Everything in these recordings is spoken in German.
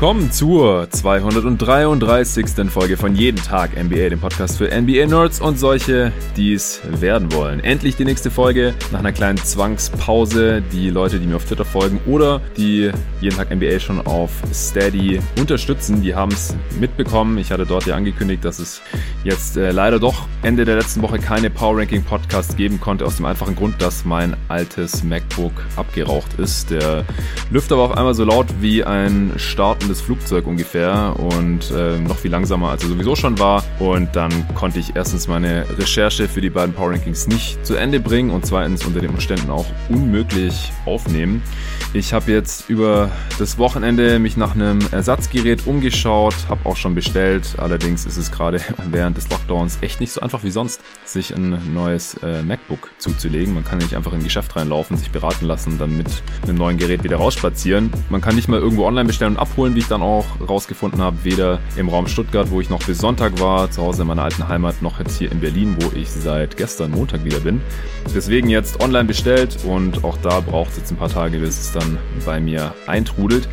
willkommen zur 233. Folge von Jeden Tag NBA, dem Podcast für NBA-Nerds und solche, die es werden wollen. Endlich die nächste Folge nach einer kleinen Zwangspause. Die Leute, die mir auf Twitter folgen oder die Jeden Tag NBA schon auf Steady unterstützen, die haben es mitbekommen. Ich hatte dort ja angekündigt, dass es jetzt äh, leider doch Ende der letzten Woche keine Power Ranking Podcast geben konnte, aus dem einfachen Grund, dass mein altes MacBook abgeraucht ist. Der Lüfter war auf einmal so laut wie ein startendes Flugzeug ungefähr und äh, noch viel langsamer als er sowieso schon war. Und dann konnte ich erstens meine Recherche für die beiden Power Rankings nicht zu Ende bringen und zweitens unter den Umständen auch unmöglich aufnehmen. Ich habe jetzt über das Wochenende mich nach einem Ersatzgerät umgeschaut, habe auch schon bestellt. Allerdings ist es gerade während des Lockdowns echt nicht so einfach wie sonst, sich ein neues äh, MacBook zuzulegen. Man kann nicht einfach in ein Geschäft reinlaufen, sich beraten lassen, dann mit einem neuen Gerät wieder rausspazieren. Man kann nicht mal irgendwo online bestellen und abholen, wie ich dann auch rausgefunden habe. Weder im Raum Stuttgart, wo ich noch bis Sonntag war, zu Hause in meiner alten Heimat, noch jetzt hier in Berlin, wo ich seit gestern Montag wieder bin. Deswegen jetzt online bestellt und auch da braucht es jetzt ein paar Tage, bis es dann bei mir eintrudelt.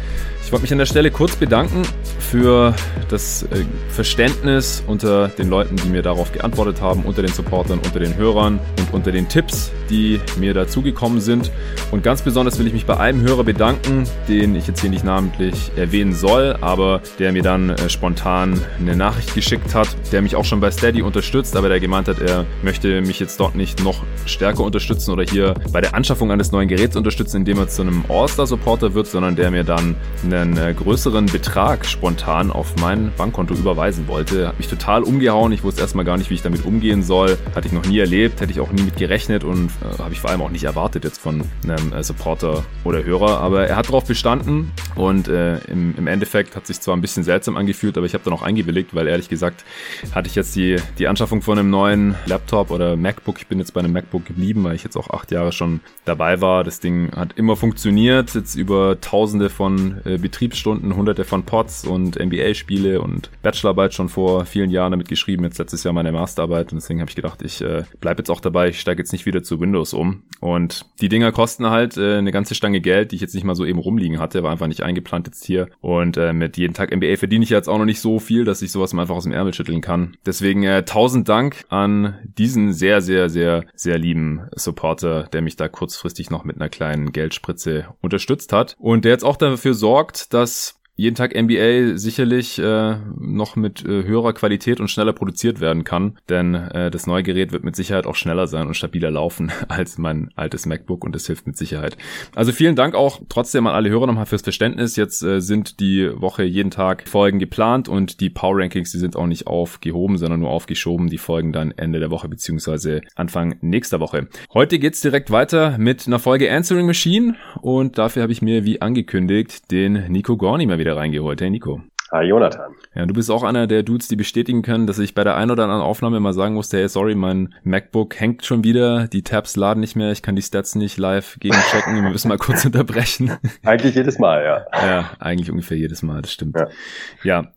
Ich wollte mich an der Stelle kurz bedanken für das äh, Verständnis unter den Leuten, die mir darauf geantwortet haben, unter den Supportern, unter den Hörern und unter den Tipps, die mir dazugekommen sind. Und ganz besonders will ich mich bei einem Hörer bedanken, den ich jetzt hier nicht namentlich erwähnen soll, aber der mir dann äh, spontan eine Nachricht geschickt hat, der mich auch schon bei Steady unterstützt, aber der gemeint hat, er möchte mich jetzt dort nicht noch stärker unterstützen oder hier bei der Anschaffung eines neuen Geräts unterstützen, indem er zu einem All-Star-Supporter wird, sondern der mir dann eine einen äh, größeren Betrag spontan auf mein Bankkonto überweisen wollte. Hat mich total umgehauen. Ich wusste erstmal gar nicht, wie ich damit umgehen soll. Hatte ich noch nie erlebt, hätte ich auch nie mit gerechnet und äh, habe ich vor allem auch nicht erwartet jetzt von einem äh, Supporter oder Hörer. Aber er hat darauf bestanden und äh, im, im Endeffekt hat sich zwar ein bisschen seltsam angefühlt, aber ich habe dann auch eingewilligt, weil ehrlich gesagt hatte ich jetzt die, die Anschaffung von einem neuen Laptop oder MacBook. Ich bin jetzt bei einem MacBook geblieben, weil ich jetzt auch acht Jahre schon dabei war. Das Ding hat immer funktioniert, jetzt über tausende von äh, Betriebsstunden, hunderte von Pods und NBA-Spiele und Bachelorarbeit schon vor vielen Jahren damit geschrieben, jetzt letztes Jahr meine Masterarbeit und deswegen habe ich gedacht, ich äh, bleibe jetzt auch dabei, ich steige jetzt nicht wieder zu Windows um. Und die Dinger kosten halt äh, eine ganze Stange Geld, die ich jetzt nicht mal so eben rumliegen hatte, war einfach nicht eingeplant jetzt hier. Und äh, mit jedem Tag NBA verdiene ich jetzt auch noch nicht so viel, dass ich sowas mal einfach aus dem Ärmel schütteln kann. Deswegen äh, tausend Dank an diesen sehr, sehr, sehr, sehr lieben Supporter, der mich da kurzfristig noch mit einer kleinen Geldspritze unterstützt hat und der jetzt auch dafür sorgt, dass jeden Tag NBA sicherlich äh, noch mit äh, höherer Qualität und schneller produziert werden kann, denn äh, das neue Gerät wird mit Sicherheit auch schneller sein und stabiler laufen als mein altes MacBook und das hilft mit Sicherheit. Also vielen Dank auch trotzdem an alle Hörer nochmal fürs Verständnis. Jetzt äh, sind die Woche jeden Tag Folgen geplant und die Power Rankings, die sind auch nicht aufgehoben, sondern nur aufgeschoben. Die folgen dann Ende der Woche beziehungsweise Anfang nächster Woche. Heute geht's direkt weiter mit einer Folge Answering Machine und dafür habe ich mir wie angekündigt den Nico Gorni mal wieder wieder reingeholt. Hey Nico. Hi Jonathan. Ja, du bist auch einer der Dudes, die bestätigen können, dass ich bei der ein oder anderen Aufnahme mal sagen musste, hey, sorry, mein MacBook hängt schon wieder, die Tabs laden nicht mehr, ich kann die Stats nicht live gegenchecken, wir müssen mal kurz unterbrechen. Eigentlich jedes Mal, ja. Ja, eigentlich ungefähr jedes Mal, das stimmt. Ja,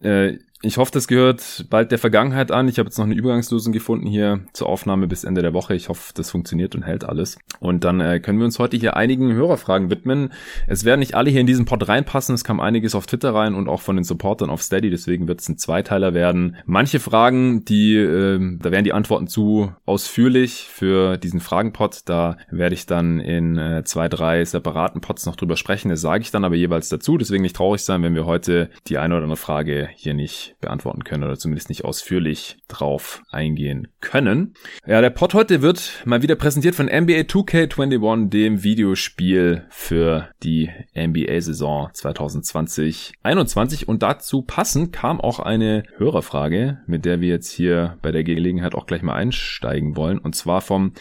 ja äh, ich hoffe, das gehört bald der Vergangenheit an. Ich habe jetzt noch eine Übergangslösung gefunden hier zur Aufnahme bis Ende der Woche. Ich hoffe, das funktioniert und hält alles. Und dann äh, können wir uns heute hier einigen Hörerfragen widmen. Es werden nicht alle hier in diesen Pod reinpassen. Es kam einiges auf Twitter rein und auch von den Supportern auf Steady. Deswegen wird es ein Zweiteiler werden. Manche Fragen, die, äh, da wären die Antworten zu ausführlich für diesen Fragenpod. Da werde ich dann in äh, zwei, drei separaten Pods noch drüber sprechen. Das sage ich dann aber jeweils dazu. Deswegen nicht traurig sein, wenn wir heute die eine oder andere Frage hier nicht beantworten können oder zumindest nicht ausführlich drauf eingehen können. Ja, der Pod heute wird mal wieder präsentiert von NBA 2K21, dem Videospiel für die NBA-Saison 2020-21. Und dazu passend kam auch eine Hörerfrage, mit der wir jetzt hier bei der Gelegenheit auch gleich mal einsteigen wollen. Und zwar vom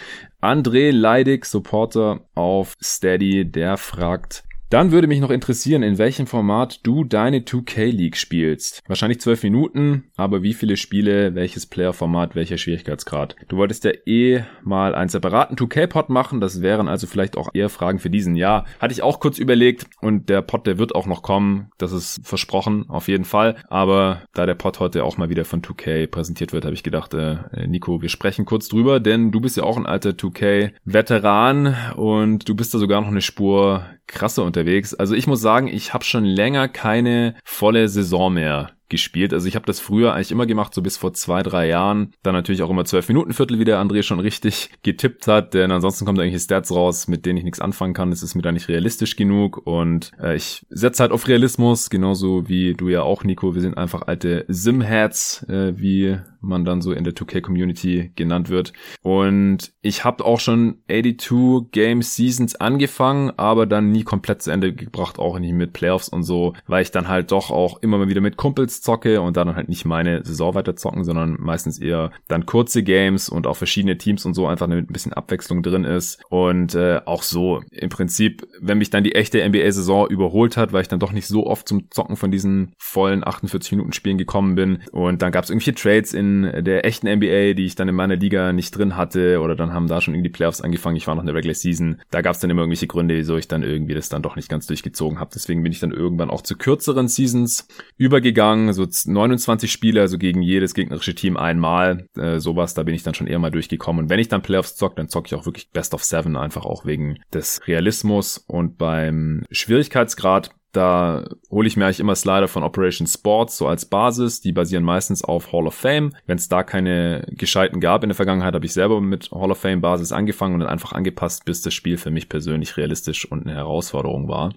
André Leidig, Supporter auf Steady, der fragt, dann würde mich noch interessieren, in welchem Format du deine 2K League spielst. Wahrscheinlich zwölf Minuten, aber wie viele Spiele, welches Player-Format, welcher Schwierigkeitsgrad. Du wolltest ja eh mal einen separaten 2K-Pod machen, das wären also vielleicht auch eher Fragen für diesen Jahr. Hatte ich auch kurz überlegt und der Pod, der wird auch noch kommen, das ist versprochen, auf jeden Fall. Aber da der Pod heute auch mal wieder von 2K präsentiert wird, habe ich gedacht, äh, Nico, wir sprechen kurz drüber, denn du bist ja auch ein alter 2K-Veteran und du bist da sogar noch eine Spur krasser unter unterwegs. Also ich muss sagen, ich habe schon länger keine volle Saison mehr gespielt. Also ich habe das früher eigentlich immer gemacht, so bis vor zwei, drei Jahren. Dann natürlich auch immer zwölf Minuten Viertel, wie der André schon richtig getippt hat, denn ansonsten kommen da irgendwelche Stats raus, mit denen ich nichts anfangen kann. Das ist mir da nicht realistisch genug und äh, ich setze halt auf Realismus, genauso wie du ja auch, Nico. Wir sind einfach alte Sim-Heads, äh, wie man dann so in der 2K-Community genannt wird. Und ich habe auch schon 82 Game Seasons angefangen, aber dann nie komplett zu Ende gebracht, auch nicht mit Playoffs und so, weil ich dann halt doch auch immer mal wieder mit Kumpels zocke und dann halt nicht meine Saison weiter zocken, sondern meistens eher dann kurze Games und auch verschiedene Teams und so einfach damit ein bisschen Abwechslung drin ist. Und äh, auch so im Prinzip, wenn mich dann die echte NBA-Saison überholt hat, weil ich dann doch nicht so oft zum Zocken von diesen vollen 48 Minuten Spielen gekommen bin und dann gab es irgendwelche Trades in der echten NBA, die ich dann in meiner Liga nicht drin hatte oder dann haben da schon irgendwie Playoffs angefangen. Ich war noch in der Regular Season. Da gab es dann immer irgendwelche Gründe, wieso ich dann irgendwie das dann doch nicht ganz durchgezogen habe. Deswegen bin ich dann irgendwann auch zu kürzeren Seasons übergegangen. So 29 Spiele, also gegen jedes gegnerische Team einmal. Äh, sowas, da bin ich dann schon eher mal durchgekommen. Und wenn ich dann Playoffs zock, dann zocke ich auch wirklich Best of Seven, einfach auch wegen des Realismus. Und beim Schwierigkeitsgrad da hole ich mir eigentlich immer Slider von Operation Sports so als Basis. Die basieren meistens auf Hall of Fame. Wenn es da keine gescheiten gab in der Vergangenheit, habe ich selber mit Hall of Fame Basis angefangen und dann einfach angepasst, bis das Spiel für mich persönlich realistisch und eine Herausforderung war.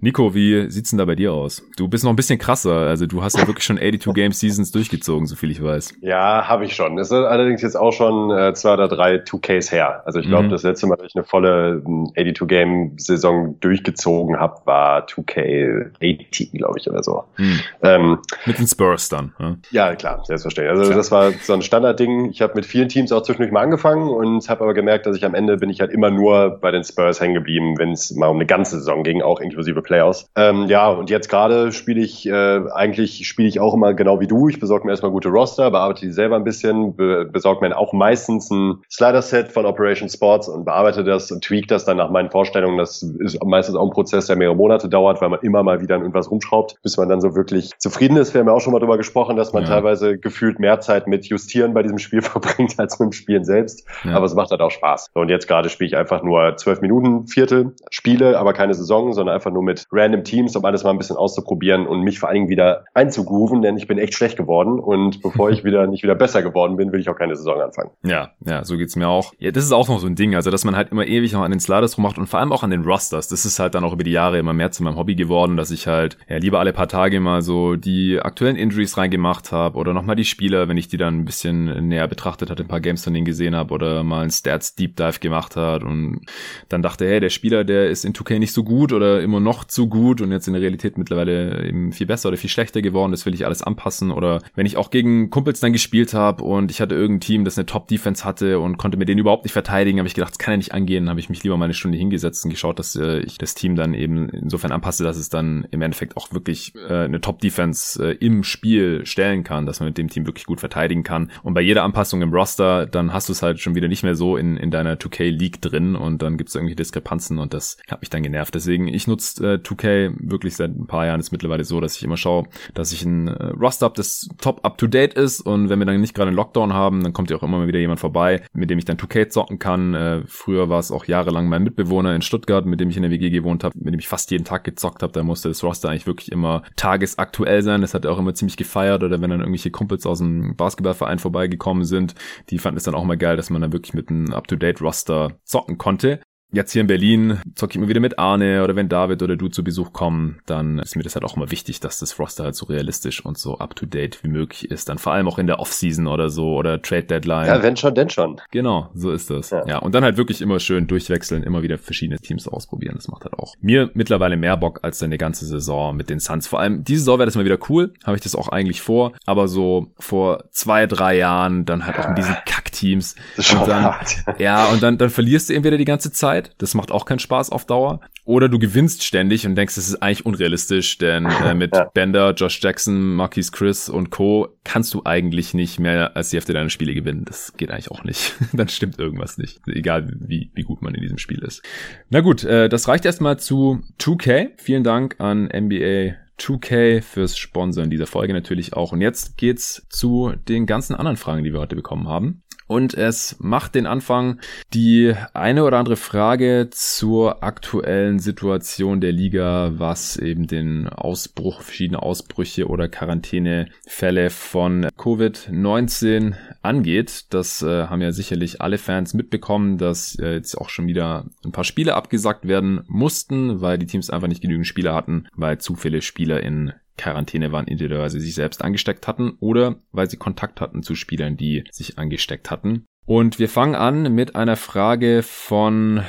Nico, wie sieht's denn da bei dir aus? Du bist noch ein bisschen krasser. Also du hast ja wirklich schon 82 Game Seasons durchgezogen, so viel ich weiß. Ja, habe ich schon. Das ist allerdings jetzt auch schon äh, zwei oder drei 2Ks her. Also ich glaube, mhm. das letzte Mal, dass ich eine volle 82 Game Saison durchgezogen habe, war 2K 18, glaube ich, oder so. Hm. Ähm, mit den Spurs dann. Ja, ja klar, selbstverständlich. Also klar. das war so ein Standardding. Ich habe mit vielen Teams auch zwischendurch mal angefangen und habe aber gemerkt, dass ich am Ende bin ich halt immer nur bei den Spurs hängen geblieben, wenn es mal um eine ganze Saison ging, auch inklusive Playoffs. Ähm, ja, und jetzt gerade spiele ich, äh, eigentlich spiele ich auch immer genau wie du. Ich besorge mir erstmal gute Roster, bearbeite die selber ein bisschen, be besorge mir auch meistens ein Slider-Set von Operation Sports und bearbeite das und tweak das dann nach meinen Vorstellungen. Das ist meistens auch ein Prozess, der mehrere Monate dauert, weil man immer mal wieder an irgendwas rumschraubt, bis man dann so wirklich zufrieden ist. Wir haben ja auch schon mal darüber gesprochen, dass man ja. teilweise gefühlt mehr Zeit mit Justieren bei diesem Spiel verbringt als mit dem Spielen selbst. Ja. Aber es macht halt auch Spaß. Und jetzt gerade spiele ich einfach nur zwölf Minuten Viertel, Spiele, aber keine Saison, sondern einfach nur mit random Teams, um alles mal ein bisschen auszuprobieren und mich vor allen Dingen wieder einzugrooven, denn ich bin echt schlecht geworden und bevor ich wieder nicht wieder besser geworden bin, will ich auch keine Saison anfangen. Ja, ja, so geht's mir auch. Ja, das ist auch noch so ein Ding, also dass man halt immer ewig noch an den Sliders rummacht und vor allem auch an den Rosters. Das ist halt dann auch über die Jahre immer mehr zu meinem Hobby geworden, dass ich halt ja lieber alle paar Tage mal so die aktuellen Injuries reingemacht habe oder nochmal die Spieler, wenn ich die dann ein bisschen näher betrachtet hatte, ein paar Games von denen gesehen habe oder mal ein Stats Deep Dive gemacht hat und dann dachte, hey, der Spieler, der ist in 2K nicht so gut oder immer noch zu gut und jetzt in der Realität mittlerweile eben viel besser oder viel schlechter geworden, das will ich alles anpassen oder wenn ich auch gegen Kumpels dann gespielt habe und ich hatte irgendein Team, das eine Top Defense hatte und konnte mir den überhaupt nicht verteidigen, habe ich gedacht, das kann ja nicht angehen, habe ich mich lieber mal eine Stunde hingesetzt und geschaut, dass äh, ich das Team dann eben insofern anpasse, dass es dann im Endeffekt auch wirklich äh, eine Top-Defense äh, im Spiel stellen kann, dass man mit dem Team wirklich gut verteidigen kann. Und bei jeder Anpassung im Roster, dann hast du es halt schon wieder nicht mehr so in, in deiner 2K-League drin und dann gibt es irgendwie Diskrepanzen und das hat mich dann genervt. Deswegen, ich nutze äh, 2K wirklich seit ein paar Jahren ist mittlerweile so, dass ich immer schaue, dass ich ein äh, Roster habe, das top up-to-date ist und wenn wir dann nicht gerade einen Lockdown haben, dann kommt ja auch immer mal wieder jemand vorbei, mit dem ich dann 2K zocken kann. Äh, früher war es auch jahrelang mein Mitbewohner in Stuttgart, mit dem ich in der WG gewohnt habe, mit dem ich fast jeden Tag gezockt habe. Da musste das Roster eigentlich wirklich immer tagesaktuell sein. Das hat er auch immer ziemlich gefeiert. Oder wenn dann irgendwelche Kumpels aus dem Basketballverein vorbeigekommen sind, die fanden es dann auch mal geil, dass man dann wirklich mit einem Up-to-Date-Roster zocken konnte jetzt hier in Berlin zocke ich immer wieder mit Arne oder wenn David oder du zu Besuch kommen, dann ist mir das halt auch immer wichtig, dass das Roster halt so realistisch und so up to date wie möglich ist. Dann vor allem auch in der Offseason oder so oder Trade Deadline. Ja, wenn schon, denn schon. Genau, so ist das. Ja. ja, und dann halt wirklich immer schön durchwechseln, immer wieder verschiedene Teams ausprobieren. Das macht halt auch mir mittlerweile mehr Bock als dann die ganze Saison mit den Suns. Vor allem diese Saison wäre das mal wieder cool, habe ich das auch eigentlich vor, aber so vor zwei, drei Jahren dann halt auch mit diesen Kackteams. Das ist schon und dann, hart. Ja, und dann, dann verlierst du entweder die ganze Zeit Zeit. Das macht auch keinen Spaß auf Dauer. Oder du gewinnst ständig und denkst, das ist eigentlich unrealistisch, denn äh, mit ja. Bender, Josh Jackson, Marquis Chris und Co. kannst du eigentlich nicht mehr als die Hälfte deiner Spiele gewinnen. Das geht eigentlich auch nicht. Dann stimmt irgendwas nicht. Egal wie, wie gut man in diesem Spiel ist. Na gut, äh, das reicht erstmal zu 2K. Vielen Dank an NBA 2K fürs Sponsoren dieser Folge natürlich auch. Und jetzt geht's zu den ganzen anderen Fragen, die wir heute bekommen haben. Und es macht den Anfang die eine oder andere Frage zur aktuellen Situation der Liga, was eben den Ausbruch, verschiedene Ausbrüche oder Quarantänefälle von Covid-19 angeht. Das äh, haben ja sicherlich alle Fans mitbekommen, dass äh, jetzt auch schon wieder ein paar Spiele abgesagt werden mussten, weil die Teams einfach nicht genügend Spieler hatten, weil zu viele Spieler in Quarantäne waren, entweder weil sie sich selbst angesteckt hatten oder weil sie Kontakt hatten zu Spielern, die sich angesteckt hatten. Und wir fangen an mit einer Frage von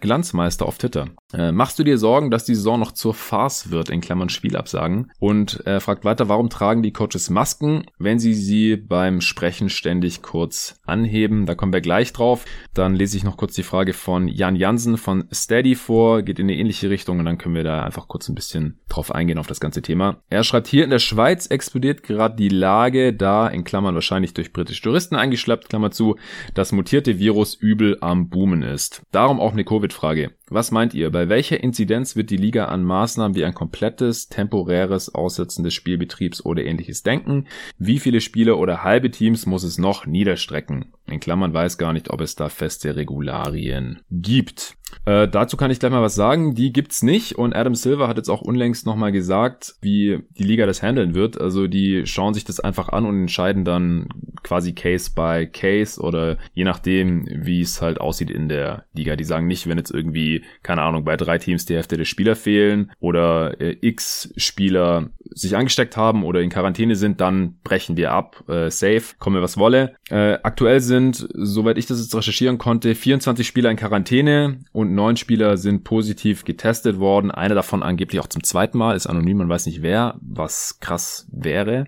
Glanzmeister auf Twitter. Äh, machst du dir Sorgen, dass die Saison noch zur Farce wird, in Klammern Spielabsagen? Und er fragt weiter, warum tragen die Coaches Masken, wenn sie sie beim Sprechen ständig kurz anheben? Da kommen wir gleich drauf. Dann lese ich noch kurz die Frage von Jan Jansen von Steady vor, geht in eine ähnliche Richtung und dann können wir da einfach kurz ein bisschen drauf eingehen auf das ganze Thema. Er schreibt hier, in der Schweiz explodiert gerade die Lage, da in Klammern wahrscheinlich durch britische Touristen eingeschleppt, Klammer zu, das mutierte Virus übel am Boomen ist. Darum auch eine Covid-Frage. Was meint ihr? Bei welcher Inzidenz wird die Liga an Maßnahmen wie ein komplettes, temporäres Aussetzen des Spielbetriebs oder ähnliches denken? Wie viele Spieler oder halbe Teams muss es noch niederstrecken? In Klammern weiß gar nicht, ob es da feste Regularien gibt. Äh, dazu kann ich gleich mal was sagen. Die gibt's nicht und Adam Silver hat jetzt auch unlängst nochmal gesagt, wie die Liga das handeln wird. Also die schauen sich das einfach an und entscheiden dann quasi Case by Case oder je nachdem, wie es halt aussieht in der Liga. Die sagen nicht, wenn jetzt irgendwie, keine Ahnung, bei drei Teams die Hälfte der Spieler fehlen oder äh, x Spieler sich angesteckt haben oder in Quarantäne sind, dann brechen wir ab. Äh, safe, komme was wolle. Äh, aktuell sind, soweit ich das jetzt recherchieren konnte, 24 Spieler in Quarantäne und neun Spieler sind positiv getestet worden. Einer davon angeblich auch zum zweiten Mal, ist anonym, man weiß nicht wer, was krass wäre.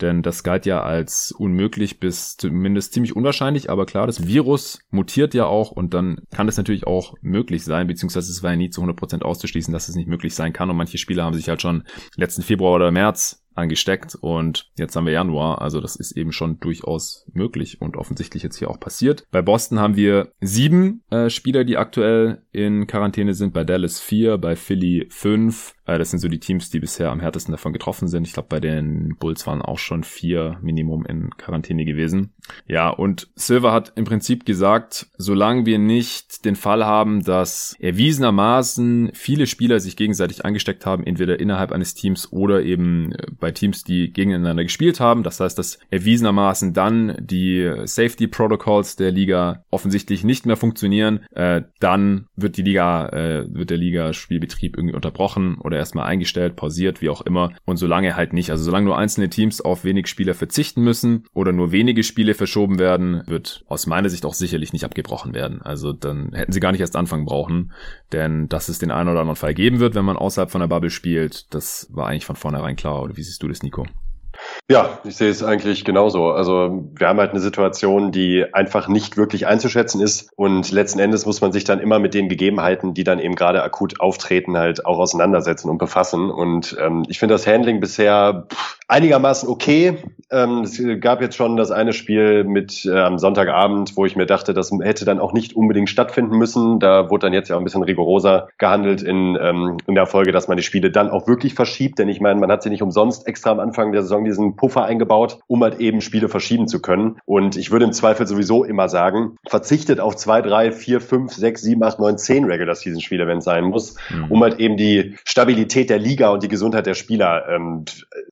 Denn das galt ja als unmöglich bis zumindest ziemlich unwahrscheinlich. Aber klar, das Virus mutiert ja auch und dann kann es natürlich auch möglich sein, beziehungsweise es war ja nie zu 100% auszuschließen, dass es nicht möglich sein kann. Und manche Spieler haben sich halt schon letzten Februar oder März angesteckt und jetzt haben wir Januar, also das ist eben schon durchaus möglich und offensichtlich jetzt hier auch passiert. Bei Boston haben wir sieben äh, Spieler, die aktuell in Quarantäne sind, bei Dallas vier, bei Philly fünf, das sind so die Teams, die bisher am härtesten davon getroffen sind. Ich glaube, bei den Bulls waren auch schon vier Minimum in Quarantäne gewesen. Ja, und Silver hat im Prinzip gesagt, solange wir nicht den Fall haben, dass erwiesenermaßen viele Spieler sich gegenseitig angesteckt haben, entweder innerhalb eines Teams oder eben äh, bei Teams, die gegeneinander gespielt haben. Das heißt, dass erwiesenermaßen dann die Safety Protocols der Liga offensichtlich nicht mehr funktionieren, äh, dann wird die Liga, äh, wird der Liga-Spielbetrieb irgendwie unterbrochen oder erstmal eingestellt, pausiert, wie auch immer. Und solange halt nicht, also solange nur einzelne Teams auf wenig Spieler verzichten müssen oder nur wenige Spiele verschoben werden, wird aus meiner Sicht auch sicherlich nicht abgebrochen werden. Also dann hätten sie gar nicht erst anfangen brauchen, denn dass es den einen oder anderen Fall geben wird, wenn man außerhalb von der Bubble spielt, das war eigentlich von vornherein klar. Oder wie siehst du das, Nico? Ja, ich sehe es eigentlich genauso. Also wir haben halt eine Situation, die einfach nicht wirklich einzuschätzen ist und letzten Endes muss man sich dann immer mit den Gegebenheiten, die dann eben gerade akut auftreten, halt auch auseinandersetzen und befassen. Und ähm, ich finde das Handling bisher einigermaßen okay. Ähm, es gab jetzt schon das eine Spiel mit äh, am Sonntagabend, wo ich mir dachte, das hätte dann auch nicht unbedingt stattfinden müssen. Da wurde dann jetzt ja auch ein bisschen rigoroser gehandelt in, ähm, in der Folge, dass man die Spiele dann auch wirklich verschiebt. Denn ich meine, man hat sie nicht umsonst extra am Anfang der Saison diesen Puffer eingebaut, um halt eben Spiele verschieben zu können. Und ich würde im Zweifel sowieso immer sagen, verzichtet auf zwei, drei, vier, fünf, sechs, sieben, acht, neun, zehn Regular Season Spiele, wenn es sein muss, mhm. um halt eben die Stabilität der Liga und die Gesundheit der Spieler ähm,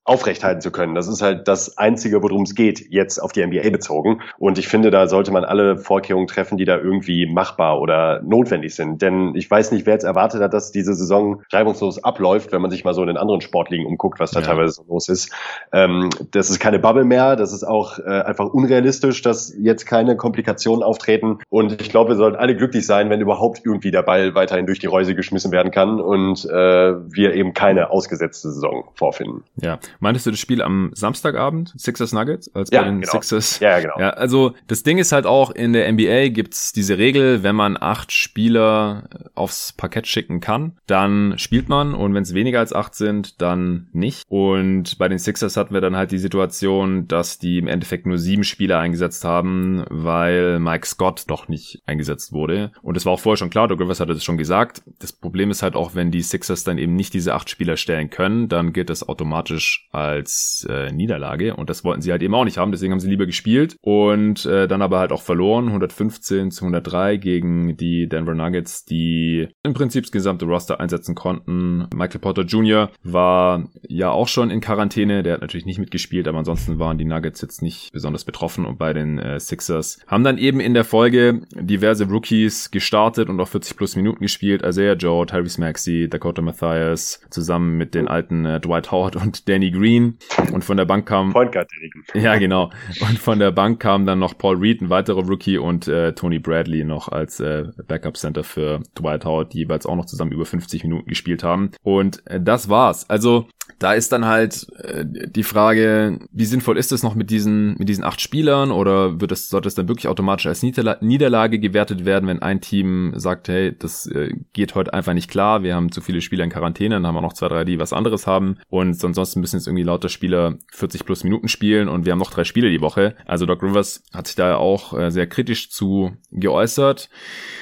aufrechthalten zu können. Das ist halt das Einzige, worum es geht, jetzt auf die NBA bezogen. Und ich finde, da sollte man alle Vorkehrungen treffen, die da irgendwie machbar oder notwendig sind. Denn ich weiß nicht, wer jetzt erwartet hat, dass diese Saison reibungslos abläuft, wenn man sich mal so in den anderen Sportligen umguckt, was da ja. teilweise so los ist. Ähm, das ist keine Bubble mehr, das ist auch äh, einfach unrealistisch, dass jetzt keine Komplikationen auftreten. Und ich glaube, wir sollten alle glücklich sein, wenn überhaupt irgendwie der Ball weiterhin durch die Reuse geschmissen werden kann und äh, wir eben keine ausgesetzte Saison vorfinden. Ja, meintest du das Spiel am Samstagabend, Sixers Nuggets, als ja, bei den genau. Sixers? Ja, genau. Ja, also das Ding ist halt auch, in der NBA gibt's diese Regel, wenn man acht Spieler aufs Parkett schicken kann, dann spielt man und wenn es weniger als acht sind, dann nicht. Und bei den Sixers hatten wir dann halt die Situation, dass die im Endeffekt nur sieben Spieler eingesetzt haben, weil Mike Scott doch nicht eingesetzt wurde. Und es war auch vorher schon klar, Doug Rivers hatte das schon gesagt. Das Problem ist halt auch, wenn die Sixers dann eben nicht diese acht Spieler stellen können, dann gilt das automatisch als äh, Niederlage und Und das wollten sie halt eben auch nicht haben, deswegen haben sie lieber gespielt und äh, dann aber halt auch verloren, 115 zu 103 gegen die Denver Nuggets, die im Prinzip das gesamte Roster einsetzen konnten. Michael Porter Jr. war ja auch schon in Quarantäne, der hat natürlich nicht mitgespielt, aber ansonsten waren die Nuggets jetzt nicht besonders betroffen und bei den äh, Sixers haben dann eben in der Folge diverse Rookies gestartet und auch 40 plus Minuten gespielt. Isaiah Joe, Tyrese Maxey, Dakota Mathias, zusammen mit den alten äh, Dwight Howard und Danny Green. Und von der Bank kam... Point Guard Ja, genau. Und von der Bank kam dann noch Paul Reed, ein weiterer Rookie, und äh, Tony Bradley noch als äh, Backup Center für Dwight Howard, die jeweils auch noch zusammen über 50 Minuten gespielt haben. Und äh, das war's. Also da ist dann halt äh, die Frage, wie sinnvoll ist es noch mit diesen mit diesen acht Spielern oder wird es sollte es dann wirklich automatisch als Niederla Niederlage gewertet werden, wenn ein Team sagt, hey, das äh, geht heute einfach nicht klar, wir haben zu viele Spieler in Quarantäne, dann haben wir noch zwei, drei, die was anderes haben und ansonsten müssen jetzt irgendwie lauter Spieler 40 plus Minuten spielen und wir haben noch drei Spiele die Woche. Also Doc Rivers hat sich da auch äh, sehr kritisch zu geäußert.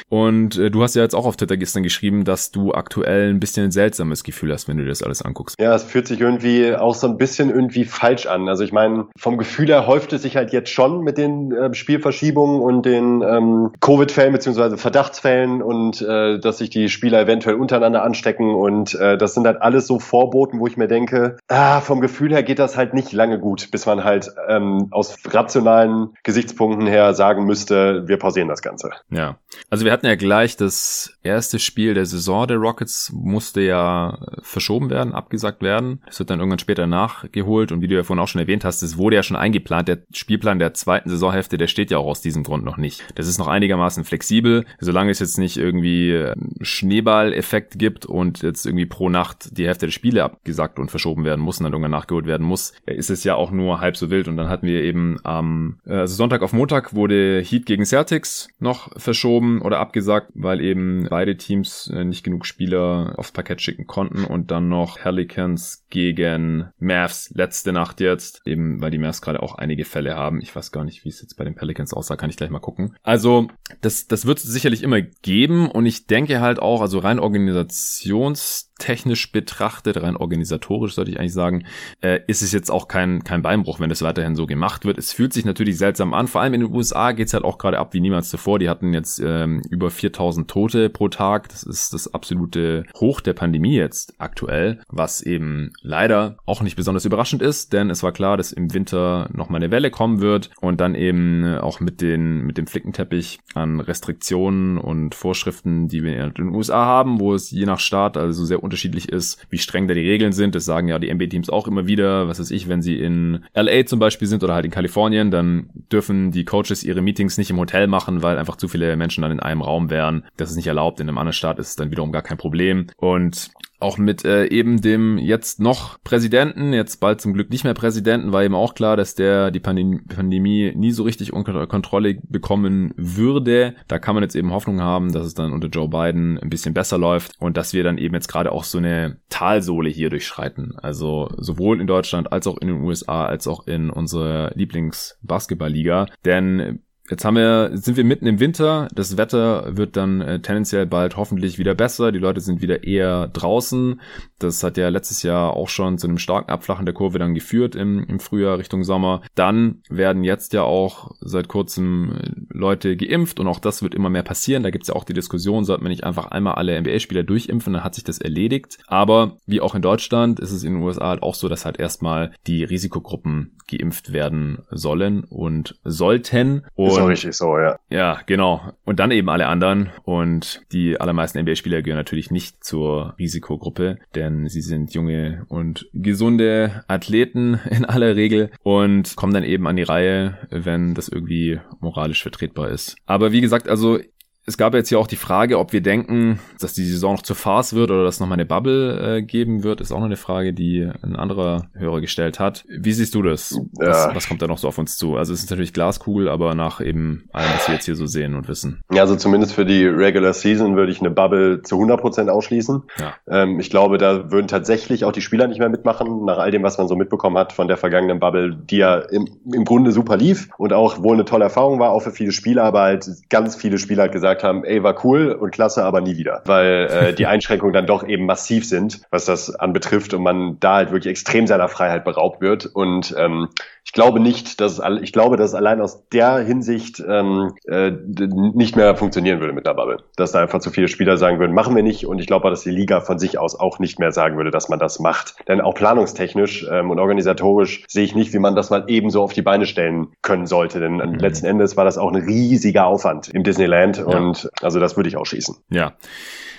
Und äh, du hast ja jetzt auch auf Twitter gestern geschrieben, dass du aktuell ein bisschen ein seltsames Gefühl hast, wenn du dir das alles anguckst. Ja, es fühlt sich irgendwie auch so ein bisschen irgendwie falsch an. Also ich meine, vom Gefühl her häuft es sich halt jetzt schon mit den äh, Spielverschiebungen und den ähm, Covid-Fällen beziehungsweise Verdachtsfällen und äh, dass sich die Spieler eventuell untereinander anstecken und äh, das sind halt alles so Vorboten, wo ich mir denke, ah, vom Gefühl her geht das halt nicht lange gut, bis man halt ähm, aus rationalen Gesichtspunkten her sagen müsste, wir pausieren das Ganze. Ja, also wir hatten ja gleich das erste Spiel der Saison der Rockets musste ja verschoben werden, abgesagt werden. Es wird dann irgendwann später nachgeholt und wie du ja vorhin auch schon erwähnt hast, es wurde ja schon eingeplant. Der Spielplan der zweiten Saisonhälfte, der steht ja auch aus diesem Grund noch nicht. Das ist noch einigermaßen flexibel, solange es jetzt nicht irgendwie Schneeball-Effekt gibt und jetzt irgendwie pro Nacht die Hälfte der Spiele abgesagt und verschoben werden muss und dann irgendwann nachgeholt werden muss, ist es ja auch nur halb so wild und dann hatten wir eben am also Sonntag auf Montag wurde Heat gegen Celtics noch verschoben oder abgesagt, weil eben beide Teams äh, nicht genug Spieler aufs Parkett schicken konnten und dann noch Pelicans gegen Mavs letzte Nacht jetzt, eben weil die Mavs gerade auch einige Fälle haben. Ich weiß gar nicht, wie es jetzt bei den Pelicans aussah, kann ich gleich mal gucken. Also, das, das wird es sicherlich immer geben und ich denke halt auch, also rein organisations technisch betrachtet, rein organisatorisch sollte ich eigentlich sagen, äh, ist es jetzt auch kein, kein Beinbruch, wenn das weiterhin so gemacht wird. Es fühlt sich natürlich seltsam an. Vor allem in den USA geht's halt auch gerade ab wie niemals zuvor. Die hatten jetzt ähm, über 4000 Tote pro Tag. Das ist das absolute Hoch der Pandemie jetzt aktuell, was eben leider auch nicht besonders überraschend ist, denn es war klar, dass im Winter noch mal eine Welle kommen wird und dann eben auch mit den mit dem Flickenteppich an Restriktionen und Vorschriften, die wir in den USA haben, wo es je nach Staat also sehr unterschiedlich ist, wie streng da die Regeln sind. Das sagen ja die NBA-Teams auch immer wieder. Was weiß ich, wenn sie in LA zum Beispiel sind oder halt in Kalifornien, dann dürfen die Coaches ihre Meetings nicht im Hotel machen, weil einfach zu viele Menschen dann in einem Raum wären. Das ist nicht erlaubt. In einem anderen Staat ist es dann wiederum gar kein Problem. Und auch mit äh, eben dem jetzt noch Präsidenten, jetzt bald zum Glück nicht mehr Präsidenten, war eben auch klar, dass der die Pandemie, Pandemie nie so richtig unter Kontrolle bekommen würde. Da kann man jetzt eben Hoffnung haben, dass es dann unter Joe Biden ein bisschen besser läuft und dass wir dann eben jetzt gerade auch so eine Talsohle hier durchschreiten. Also sowohl in Deutschland als auch in den USA als auch in unserer Lieblingsbasketballliga. Denn Jetzt haben wir, sind wir mitten im Winter. Das Wetter wird dann äh, tendenziell bald hoffentlich wieder besser. Die Leute sind wieder eher draußen. Das hat ja letztes Jahr auch schon zu einem starken Abflachen der Kurve dann geführt im, im Frühjahr Richtung Sommer. Dann werden jetzt ja auch seit kurzem äh, Leute geimpft und auch das wird immer mehr passieren. Da gibt's ja auch die Diskussion, sollte man nicht einfach einmal alle NBA-Spieler durchimpfen, dann hat sich das erledigt. Aber wie auch in Deutschland ist es in den USA halt auch so, dass halt erstmal die Risikogruppen geimpft werden sollen und sollten. Und ist auch richtig so, ja. Ja, genau. Und dann eben alle anderen. Und die allermeisten NBA-Spieler gehören natürlich nicht zur Risikogruppe, denn sie sind junge und gesunde Athleten in aller Regel und kommen dann eben an die Reihe, wenn das irgendwie moralisch vertretbar ist. Aber wie gesagt, also es gab jetzt ja auch die Frage, ob wir denken, dass die Saison noch zur Farce wird oder dass nochmal eine Bubble äh, geben wird, ist auch noch eine Frage, die ein anderer Hörer gestellt hat. Wie siehst du das? Ja. Was, was, kommt da noch so auf uns zu? Also es ist natürlich Glaskugel, aber nach eben allem, was wir jetzt hier so sehen und wissen. Ja, also zumindest für die Regular Season würde ich eine Bubble zu 100 Prozent ausschließen. Ja. Ähm, ich glaube, da würden tatsächlich auch die Spieler nicht mehr mitmachen, nach all dem, was man so mitbekommen hat von der vergangenen Bubble, die ja im, im Grunde super lief und auch wohl eine tolle Erfahrung war, auch für viele Spieler, aber halt ganz viele Spieler hat gesagt, gesagt haben, ey, war cool und klasse, aber nie wieder. Weil äh, die Einschränkungen dann doch eben massiv sind, was das anbetrifft und man da halt wirklich extrem seiner Freiheit beraubt wird. Und ähm, ich glaube nicht, dass es, ich glaube, dass es allein aus der Hinsicht ähm, äh, nicht mehr funktionieren würde mit der Bubble. Dass da einfach zu viele Spieler sagen würden, machen wir nicht. Und ich glaube dass die Liga von sich aus auch nicht mehr sagen würde, dass man das macht. Denn auch planungstechnisch ähm, und organisatorisch sehe ich nicht, wie man das mal ebenso auf die Beine stellen können sollte. Denn mhm. letzten Endes war das auch ein riesiger Aufwand im Disneyland. Ja. Und also das würde ich auch schießen. Ja.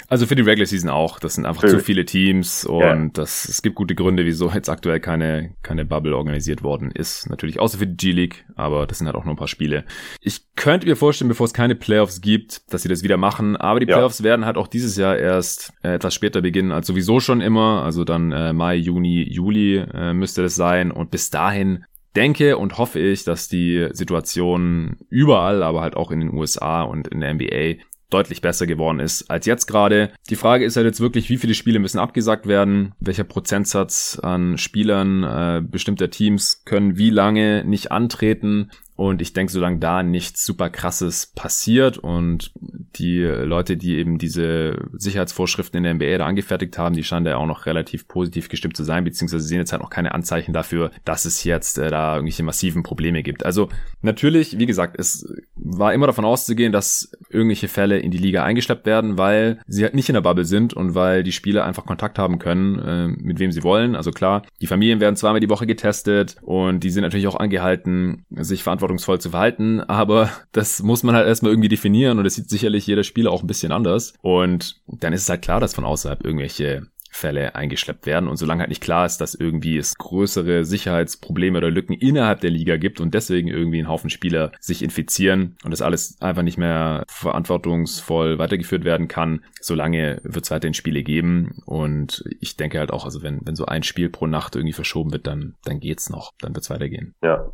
Also für die Regular Season auch. Das sind einfach für, zu viele Teams und yeah. das, es gibt gute Gründe, wieso jetzt aktuell keine, keine Bubble organisiert worden ist. Natürlich außer für die G-League, aber das sind halt auch nur ein paar Spiele. Ich könnte mir vorstellen, bevor es keine Playoffs gibt, dass sie das wieder machen, aber die Playoffs ja. werden halt auch dieses Jahr erst äh, etwas später beginnen als sowieso schon immer. Also dann äh, Mai, Juni, Juli äh, müsste das sein und bis dahin denke und hoffe ich, dass die Situation überall, aber halt auch in den USA und in der NBA deutlich besser geworden ist als jetzt gerade. Die Frage ist halt jetzt wirklich, wie viele Spiele müssen abgesagt werden, welcher Prozentsatz an Spielern äh, bestimmter Teams können wie lange nicht antreten. Und ich denke, solange da nichts super krasses passiert und die Leute, die eben diese Sicherheitsvorschriften in der NBA da angefertigt haben, die scheinen da auch noch relativ positiv gestimmt zu sein, beziehungsweise sehen jetzt halt noch keine Anzeichen dafür, dass es jetzt äh, da irgendwelche massiven Probleme gibt. Also natürlich, wie gesagt, es war immer davon auszugehen, dass irgendwelche Fälle in die Liga eingeschleppt werden, weil sie halt nicht in der Bubble sind und weil die Spieler einfach Kontakt haben können, äh, mit wem sie wollen. Also klar, die Familien werden zweimal die Woche getestet und die sind natürlich auch angehalten, sich verantwortungsvoll zu verhalten, aber das muss man halt erstmal irgendwie definieren und das sieht sicherlich jeder Spieler auch ein bisschen anders. Und dann ist es halt klar, dass von außerhalb irgendwelche Fälle eingeschleppt werden. Und solange halt nicht klar ist, dass irgendwie es größere Sicherheitsprobleme oder Lücken innerhalb der Liga gibt und deswegen irgendwie ein Haufen Spieler sich infizieren und das alles einfach nicht mehr verantwortungsvoll weitergeführt werden kann, solange wird es weiterhin Spiele geben. Und ich denke halt auch, also wenn, wenn so ein Spiel pro Nacht irgendwie verschoben wird, dann, dann geht's noch. Dann wird's weitergehen. Ja.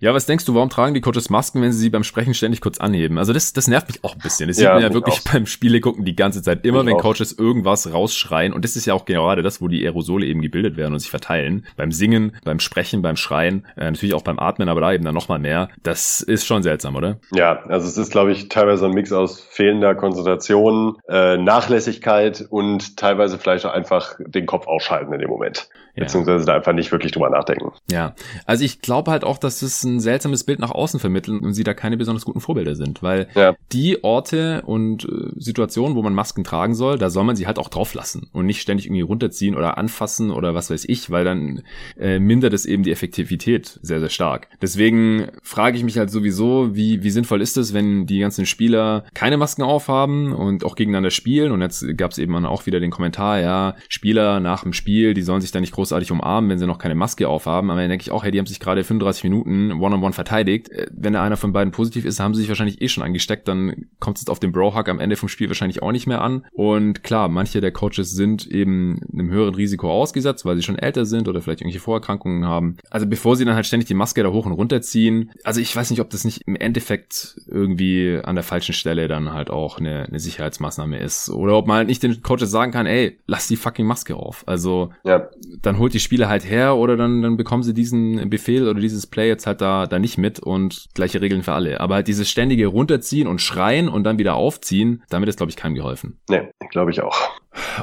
Ja, was denkst du, warum tragen die Coaches Masken, wenn sie sie beim Sprechen ständig kurz anheben? Also das, das nervt mich auch ein bisschen. Das sieht ja, man ja wirklich auch. beim Spiele gucken die ganze Zeit. Immer ich wenn auch. Coaches irgendwas rausschreien. Und das ist ja auch gerade das, wo die Aerosole eben gebildet werden und sich verteilen. Beim Singen, beim Sprechen, beim Schreien, äh, natürlich auch beim Atmen, aber da eben dann nochmal mehr. Das ist schon seltsam, oder? Ja, also es ist, glaube ich, teilweise ein Mix aus fehlender Konzentration, äh, Nachlässigkeit und teilweise vielleicht auch einfach den Kopf ausschalten in dem Moment. Ja. Beziehungsweise da einfach nicht wirklich drüber nachdenken. Ja, also ich glaube halt auch, dass es ein seltsames Bild nach außen vermitteln und sie da keine besonders guten Vorbilder sind, weil ja. die Orte und äh, Situationen, wo man Masken tragen soll, da soll man sie halt auch drauf lassen und nicht ständig irgendwie runterziehen oder anfassen oder was weiß ich, weil dann äh, mindert es eben die Effektivität sehr, sehr stark. Deswegen frage ich mich halt sowieso, wie, wie sinnvoll ist es, wenn die ganzen Spieler keine Masken aufhaben und auch gegeneinander spielen und jetzt gab es eben auch wieder den Kommentar, ja, Spieler nach dem Spiel, die sollen sich da nicht großartig umarmen, wenn sie noch keine Maske aufhaben, aber dann denke ich auch, hey, die haben sich gerade 35 Minuten One-on-One -on -one verteidigt. Äh, wenn da einer von beiden positiv ist, haben sie sich wahrscheinlich eh schon angesteckt, dann kommt es auf den Bro-Hug am Ende vom Spiel wahrscheinlich auch nicht mehr an. Und klar, manche der Coaches sind eben einem höheren Risiko ausgesetzt, weil sie schon älter sind oder vielleicht irgendwelche Vorerkrankungen haben. Also bevor sie dann halt ständig die Maske da hoch und runter ziehen, also ich weiß nicht, ob das nicht im Endeffekt irgendwie an der falschen Stelle dann halt auch eine, eine Sicherheitsmaßnahme ist. Oder ob man halt nicht den Coaches sagen kann, ey, lass die fucking Maske auf. Also ja. dann holt die Spieler halt her oder dann, dann bekommen sie diesen Befehl oder dieses Play jetzt halt da, da nicht mit und gleiche Regeln für alle. Aber halt dieses ständige runterziehen und schreien und dann wieder aufziehen, damit ist, glaube ich, keinem geholfen. Nee, glaube ich auch.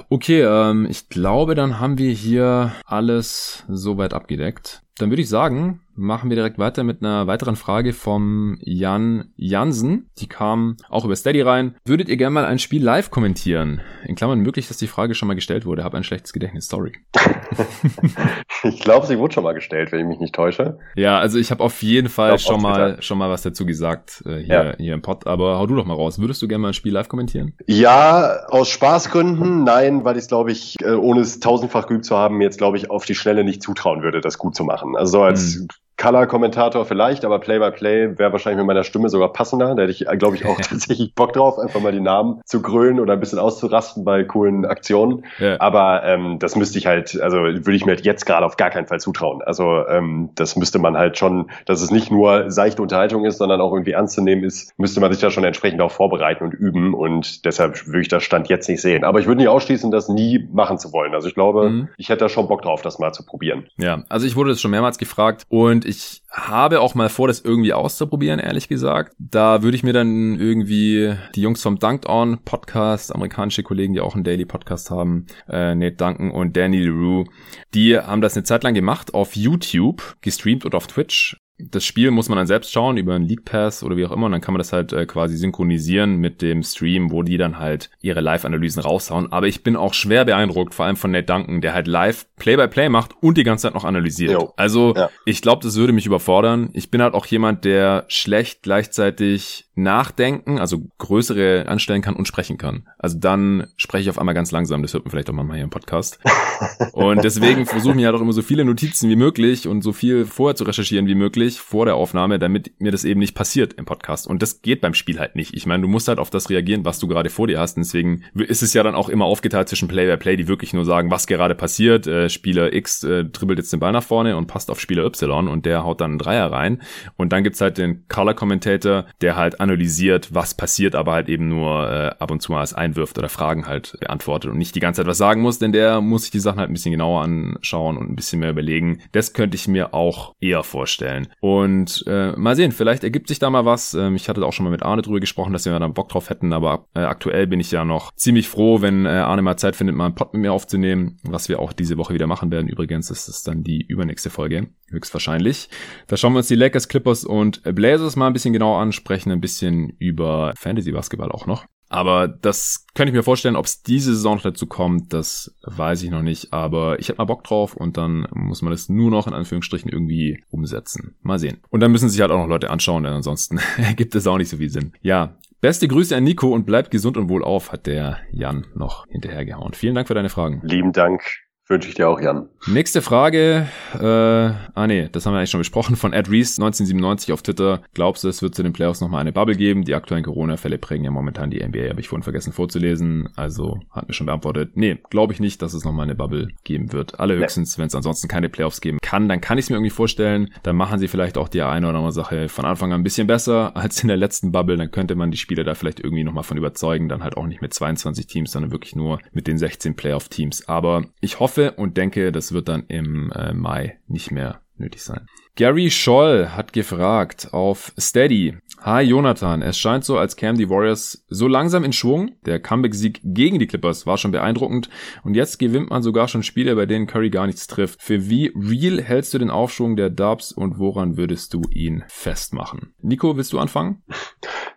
Okay, ähm, ich glaube, dann haben wir hier alles soweit abgedeckt. Dann würde ich sagen, machen wir direkt weiter mit einer weiteren Frage vom Jan Jansen. Die kam auch über Steady rein. Würdet ihr gerne mal ein Spiel live kommentieren? In Klammern möglich, dass die Frage schon mal gestellt wurde. Hab ein schlechtes Gedächtnis. Sorry. ich glaube, sie wurde schon mal gestellt, wenn ich mich nicht täusche. Ja, also ich habe auf jeden Fall schon mal schon mal was dazu gesagt äh, hier, ja. hier im Pod. Aber hau du doch mal raus. Würdest du gerne mal ein Spiel live kommentieren? Ja, aus Spaßgründen. Nein, weil ich es, glaube ich, äh, ohne es tausendfach geübt zu haben, jetzt, glaube ich, auf die Schnelle nicht zutrauen würde, das gut zu machen. Also als hm. Color-Kommentator vielleicht, aber Play-by-Play wäre wahrscheinlich mit meiner Stimme sogar passender. Da hätte ich, glaube ich, auch tatsächlich Bock drauf, einfach mal die Namen zu grölen oder ein bisschen auszurasten bei coolen Aktionen. Ja. Aber ähm, das müsste ich halt, also würde ich mir jetzt gerade auf gar keinen Fall zutrauen. Also ähm, das müsste man halt schon, dass es nicht nur seichte Unterhaltung ist, sondern auch irgendwie ernst zu nehmen ist, müsste man sich da schon entsprechend auch vorbereiten und üben. Und deshalb würde ich das Stand jetzt nicht sehen. Aber ich würde nicht ausschließen, das nie machen zu wollen. Also ich glaube, mhm. ich hätte da schon Bock drauf, das mal zu probieren. Ja, also ich wurde das schon mehrmals gefragt und Ich habe auch mal vor, das irgendwie auszuprobieren, ehrlich gesagt. Da würde ich mir dann irgendwie die Jungs vom Dunked On Podcast, amerikanische Kollegen, die auch einen Daily Podcast haben, äh, Nate Duncan und Danny LeRoux, die haben das eine Zeit lang gemacht auf YouTube, gestreamt und auf Twitch das Spiel muss man dann selbst schauen über einen League Pass oder wie auch immer und dann kann man das halt äh, quasi synchronisieren mit dem Stream, wo die dann halt ihre Live-Analysen raushauen. Aber ich bin auch schwer beeindruckt, vor allem von Nate Duncan, der halt live Play-by-Play -play macht und die ganze Zeit noch analysiert. Jo. Also ja. ich glaube, das würde mich überfordern. Ich bin halt auch jemand, der schlecht gleichzeitig nachdenken, also größere anstellen kann und sprechen kann. Also dann spreche ich auf einmal ganz langsam, das hört man vielleicht auch mal hier im Podcast. und deswegen versuche ich halt auch immer so viele Notizen wie möglich und so viel vorher zu recherchieren wie möglich vor der Aufnahme, damit mir das eben nicht passiert im Podcast. Und das geht beim Spiel halt nicht. Ich meine, du musst halt auf das reagieren, was du gerade vor dir hast. Deswegen ist es ja dann auch immer aufgeteilt zwischen Play-by-Play, -Play, die wirklich nur sagen, was gerade passiert. Äh, Spieler X äh, dribbelt jetzt den Ball nach vorne und passt auf Spieler Y und der haut dann einen Dreier rein. Und dann gibt's halt den Color Commentator, der halt analysiert, was passiert, aber halt eben nur äh, ab und zu mal als einwirft oder Fragen halt beantwortet und nicht die ganze Zeit was sagen muss, denn der muss sich die Sachen halt ein bisschen genauer anschauen und ein bisschen mehr überlegen. Das könnte ich mir auch eher vorstellen. Und äh, mal sehen, vielleicht ergibt sich da mal was. Ähm, ich hatte auch schon mal mit Arne drüber gesprochen, dass wir da Bock drauf hätten, aber äh, aktuell bin ich ja noch ziemlich froh, wenn äh, Arne mal Zeit findet, mal einen Pod mit mir aufzunehmen, was wir auch diese Woche wieder machen werden. Übrigens ist es dann die übernächste Folge, höchstwahrscheinlich. Da schauen wir uns die Lakers, Clippers und Blazers mal ein bisschen genauer an, sprechen ein bisschen über Fantasy Basketball auch noch. Aber das könnte ich mir vorstellen, ob es diese Saison noch dazu kommt, das weiß ich noch nicht. Aber ich hätte mal Bock drauf und dann muss man das nur noch in Anführungsstrichen irgendwie umsetzen. Mal sehen. Und dann müssen sich halt auch noch Leute anschauen, denn ansonsten gibt es auch nicht so viel Sinn. Ja, Beste Grüße an Nico und bleibt gesund und wohl auf, hat der Jan noch hinterhergehauen. Vielen Dank für deine Fragen. Lieben Dank. Wünsche ich dir auch, Jan. Nächste Frage. Äh, ah nee, das haben wir eigentlich schon besprochen. Von Ed Reese 1997 auf Twitter. Glaubst du, es wird zu den Playoffs nochmal eine Bubble geben? Die aktuellen Corona-Fälle prägen ja momentan die NBA, habe ich vorhin vergessen vorzulesen. Also hat mir schon beantwortet. Nee, glaube ich nicht, dass es nochmal eine Bubble geben wird. Allerhöchstens, nee. wenn es ansonsten keine Playoffs geben kann, dann kann ich es mir irgendwie vorstellen. Dann machen sie vielleicht auch die eine oder andere Sache von Anfang an ein bisschen besser als in der letzten Bubble. Dann könnte man die Spieler da vielleicht irgendwie nochmal von überzeugen. Dann halt auch nicht mit 22 Teams, sondern wirklich nur mit den 16 Playoff-Teams. Aber ich hoffe, hoffe und denke, das wird dann im äh, Mai nicht mehr nötig sein. Gary Scholl hat gefragt auf Steady. Hi Jonathan, es scheint so, als kämen die Warriors so langsam in Schwung. Der Comeback-Sieg gegen die Clippers war schon beeindruckend und jetzt gewinnt man sogar schon Spiele, bei denen Curry gar nichts trifft. Für wie real hältst du den Aufschwung der Dubs und woran würdest du ihn festmachen? Nico, willst du anfangen?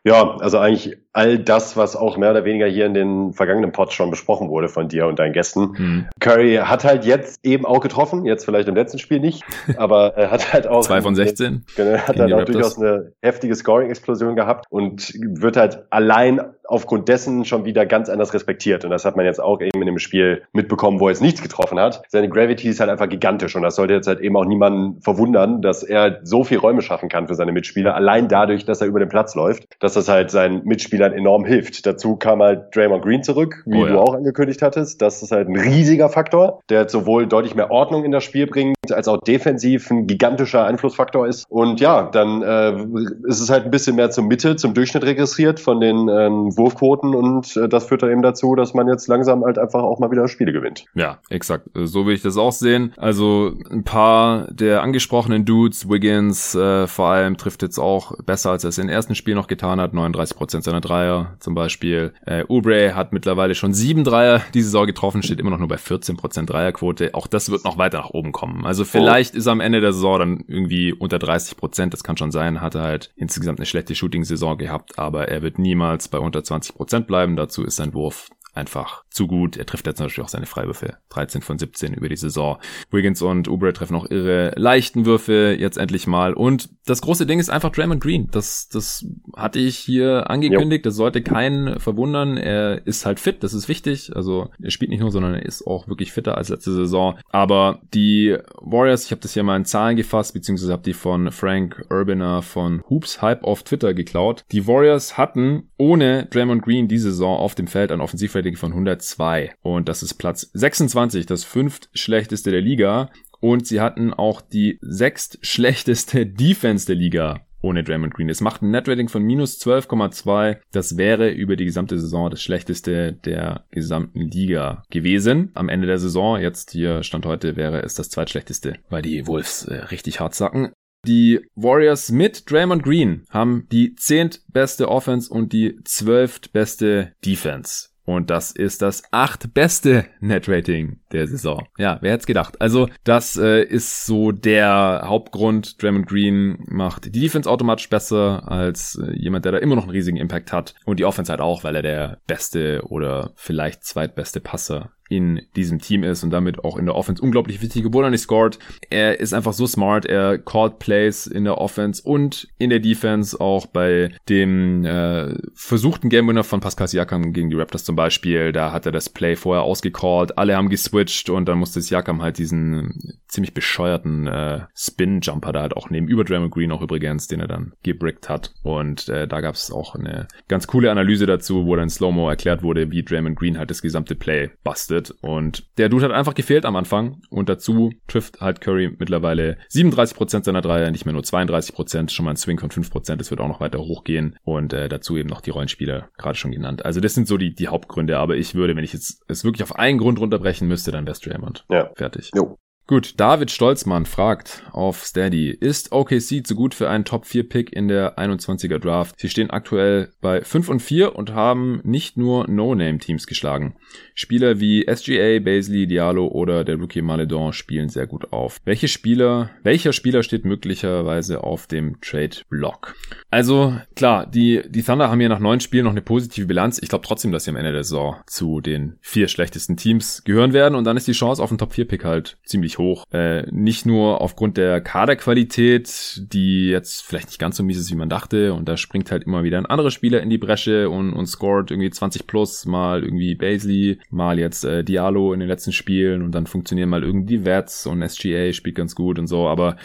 Ja, also eigentlich all das, was auch mehr oder weniger hier in den vergangenen Pods schon besprochen wurde von dir und deinen Gästen. Hm. Curry hat halt jetzt eben auch getroffen, jetzt vielleicht im letzten Spiel nicht, aber er hat halt auch. Zwei von 16. Genau, hat halt auch durchaus eine heftige Scoring-Explosion gehabt und wird halt allein aufgrund dessen schon wieder ganz anders respektiert. Und das hat man jetzt auch eben in dem Spiel mitbekommen, wo er jetzt nichts getroffen hat. Seine Gravity ist halt einfach gigantisch und das sollte jetzt halt eben auch niemanden verwundern, dass er so viel Räume schaffen kann für seine Mitspieler, allein dadurch, dass er über den Platz läuft, dass das halt seinen Mitspielern enorm hilft. Dazu kam halt Draymond Green zurück, wie oh, ja. du auch angekündigt hattest. Das ist halt ein riesiger Faktor, der sowohl deutlich mehr Ordnung in das Spiel bringt, als auch defensiv ein gigantischer Einflussfaktor ist. Und ja, dann äh, ist es halt ein bisschen mehr zur Mitte, zum Durchschnitt regressiert von den ähm, Wurfquoten und äh, das führt dann eben dazu, dass man jetzt langsam halt einfach auch mal wieder Spiele gewinnt. Ja, exakt. So will ich das auch sehen. Also ein paar der angesprochenen Dudes, Wiggins äh, vor allem, trifft jetzt auch besser, als er es im ersten Spiel noch getan hat. 39 Prozent seiner Dreier zum Beispiel. Äh, Ubre hat mittlerweile schon sieben Dreier diese Saison getroffen, steht immer noch nur bei 14 Prozent Dreierquote. Auch das wird noch weiter nach oben kommen. Also vielleicht oh. ist er am Ende der Saison dann irgendwie unter 30 Prozent. Das kann schon sein. Hatte halt insgesamt eine schlechte Shooting-Saison gehabt, aber er wird niemals bei unter 20 Prozent bleiben. Dazu ist sein Wurf einfach zu gut. Er trifft jetzt natürlich auch seine Freiwürfe. 13 von 17 über die Saison. Wiggins und Oubre treffen auch ihre leichten Würfe jetzt endlich mal. Und das große Ding ist einfach Draymond Green. Das, das hatte ich hier angekündigt. Das sollte keinen verwundern. Er ist halt fit. Das ist wichtig. Also er spielt nicht nur, sondern er ist auch wirklich fitter als letzte Saison. Aber die Warriors, ich habe das hier mal in Zahlen gefasst, beziehungsweise habe die von Frank Urbiner von Hoops Hype auf Twitter geklaut. Die Warriors hatten ohne Draymond Green diese Saison auf dem Feld ein Offensivrating von 100 2. Und das ist Platz 26, das fünft schlechteste der Liga. Und sie hatten auch die sechst schlechteste Defense der Liga ohne Draymond Green. Es macht ein Netrating von minus 12,2. Das wäre über die gesamte Saison das schlechteste der gesamten Liga gewesen. Am Ende der Saison, jetzt hier Stand heute, wäre es das zweitschlechteste, weil die Wolves äh, richtig hart sacken. Die Warriors mit Draymond Green haben die zehntbeste Offense und die zwölftbeste Defense. Und das ist das acht beste Net-Rating der Saison. Ja, wer hätte es gedacht? Also, das äh, ist so der Hauptgrund. Draymond Green macht die Defense automatisch besser als äh, jemand, der da immer noch einen riesigen Impact hat. Und die Offense halt auch, weil er der beste oder vielleicht zweitbeste Passer in diesem Team ist und damit auch in der Offense unglaublich wichtig, obwohl er nicht scored. Er ist einfach so smart, er called Plays in der Offense und in der Defense, auch bei dem äh, versuchten Game Winner von Pascal Siakam gegen die Raptors zum Beispiel, da hat er das Play vorher ausgecallt, alle haben geswitcht und dann musste Siakam halt diesen ziemlich bescheuerten äh, Spin-Jumper da halt auch nehmen, über Draymond Green auch übrigens, den er dann gebrickt hat. Und äh, da gab es auch eine ganz coole Analyse dazu, wo dann Slow-Mo erklärt wurde, wie Draymond Green halt das gesamte Play bustet wird. Und der Dude hat einfach gefehlt am Anfang. Und dazu trifft halt Curry mittlerweile 37% seiner Dreier, nicht mehr nur 32%, schon mal ein Swing von 5%. Es wird auch noch weiter hochgehen. Und äh, dazu eben noch die Rollenspieler, gerade schon genannt. Also das sind so die, die Hauptgründe. Aber ich würde, wenn ich jetzt es wirklich auf einen Grund runterbrechen müsste, dann wäre Draymond. Ja. Fertig. Jo. Gut, David Stolzmann fragt auf Steady, ist OKC zu gut für einen Top-4-Pick in der 21er Draft? Sie stehen aktuell bei 5 und 4 und haben nicht nur No-Name-Teams geschlagen. Spieler wie SGA, Baisley, Diallo oder der Rookie Maledon spielen sehr gut auf. Welche Spieler, welcher Spieler steht möglicherweise auf dem Trade-Block? Also, klar, die, die Thunder haben hier nach neun Spielen noch eine positive Bilanz. Ich glaube trotzdem, dass sie am Ende der Saison zu den vier schlechtesten Teams gehören werden und dann ist die Chance auf einen Top-4-Pick halt ziemlich hoch. Äh, nicht nur aufgrund der Kaderqualität, die jetzt vielleicht nicht ganz so mies ist, wie man dachte. Und da springt halt immer wieder ein anderer Spieler in die Bresche und, und scored irgendwie 20 plus, mal irgendwie Baisley, mal jetzt äh, Diallo in den letzten Spielen und dann funktionieren mal irgendwie Vets und SGA spielt ganz gut und so. Aber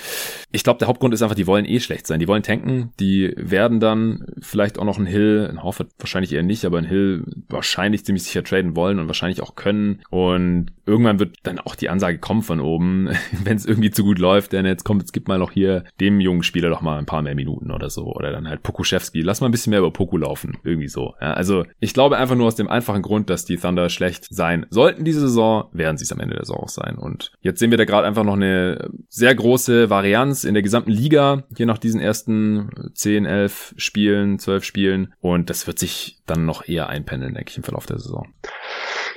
ich glaube, der Hauptgrund ist einfach, die wollen eh schlecht sein. Die wollen tanken, die werden dann vielleicht auch noch einen Hill, ein Hoffert wahrscheinlich eher nicht, aber ein Hill wahrscheinlich ziemlich sicher traden wollen und wahrscheinlich auch können. Und irgendwann wird dann auch die Ansage kommen von oben, wenn es irgendwie zu gut läuft, denn jetzt kommt, jetzt gibt mal noch hier dem jungen Spieler doch mal ein paar mehr Minuten oder so. Oder dann halt Pokuschewski. Lass mal ein bisschen mehr über Poku laufen. Irgendwie so. Ja, also ich glaube einfach nur aus dem einfachen Grund, dass die Thunder schlecht sein sollten diese Saison, werden sie es am Ende der Saison auch sein. Und jetzt sehen wir da gerade einfach noch eine sehr große Varianz in der gesamten Liga, hier nach diesen ersten 10, 11 Spielen, 12 Spielen. Und das wird sich dann noch eher einpendeln, denke ich, im Verlauf der Saison.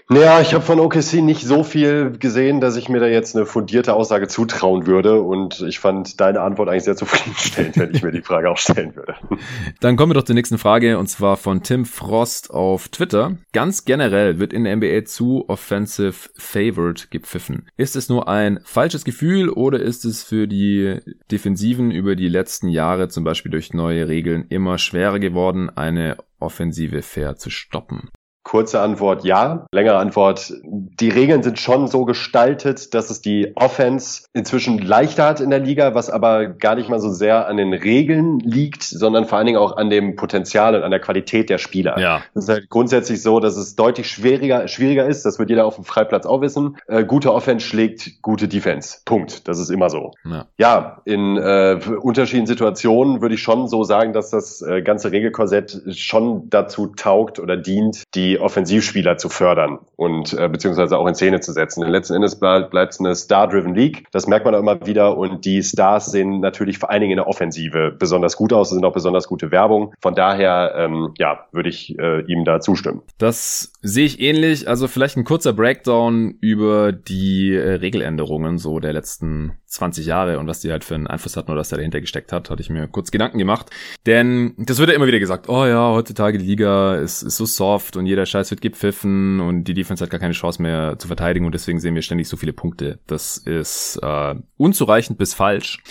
Naja, ich habe von OKC nicht so viel gesehen, dass ich mir da jetzt eine fundierte Aussage zutrauen würde. Und ich fand deine Antwort eigentlich sehr zufriedenstellend, wenn ich mir die Frage auch stellen würde. Dann kommen wir doch zur nächsten Frage und zwar von Tim Frost auf Twitter. Ganz generell wird in der NBA zu offensive favored gepfiffen. Ist es nur ein falsches Gefühl oder ist es für die Defensiven über die letzten Jahre zum Beispiel durch neue Regeln immer schwerer geworden, eine Offensive fair zu stoppen? Kurze Antwort ja. Längere Antwort, die Regeln sind schon so gestaltet, dass es die Offense inzwischen leichter hat in der Liga, was aber gar nicht mal so sehr an den Regeln liegt, sondern vor allen Dingen auch an dem Potenzial und an der Qualität der Spieler. Ja. Es ist halt grundsätzlich so, dass es deutlich schwieriger, schwieriger ist. Das wird jeder auf dem Freiplatz auch wissen. Äh, gute Offense schlägt gute Defense. Punkt. Das ist immer so. Ja, ja in äh, unterschiedlichen Situationen würde ich schon so sagen, dass das äh, ganze Regelkorsett schon dazu taugt oder dient, die Offensivspieler zu fördern und äh, beziehungsweise auch in Szene zu setzen. Denn letzten Endes bleibt es eine Star-driven League. Das merkt man auch immer wieder und die Stars sehen natürlich vor allen Dingen in der Offensive besonders gut aus. Sind auch besonders gute Werbung. Von daher, ähm, ja, würde ich äh, ihm da zustimmen. Das sehe ich ähnlich. Also vielleicht ein kurzer Breakdown über die äh, Regeländerungen so der letzten 20 Jahre und was die halt für einen Einfluss hatten oder was da dahinter gesteckt hat, hatte ich mir kurz Gedanken gemacht. Denn das wird ja immer wieder gesagt, oh ja, heutzutage die Liga ist, ist so soft und jeder Scheiß wird gepfiffen und die Defense hat gar keine Chance mehr zu verteidigen und deswegen sehen wir ständig so viele Punkte. Das ist äh, unzureichend bis falsch.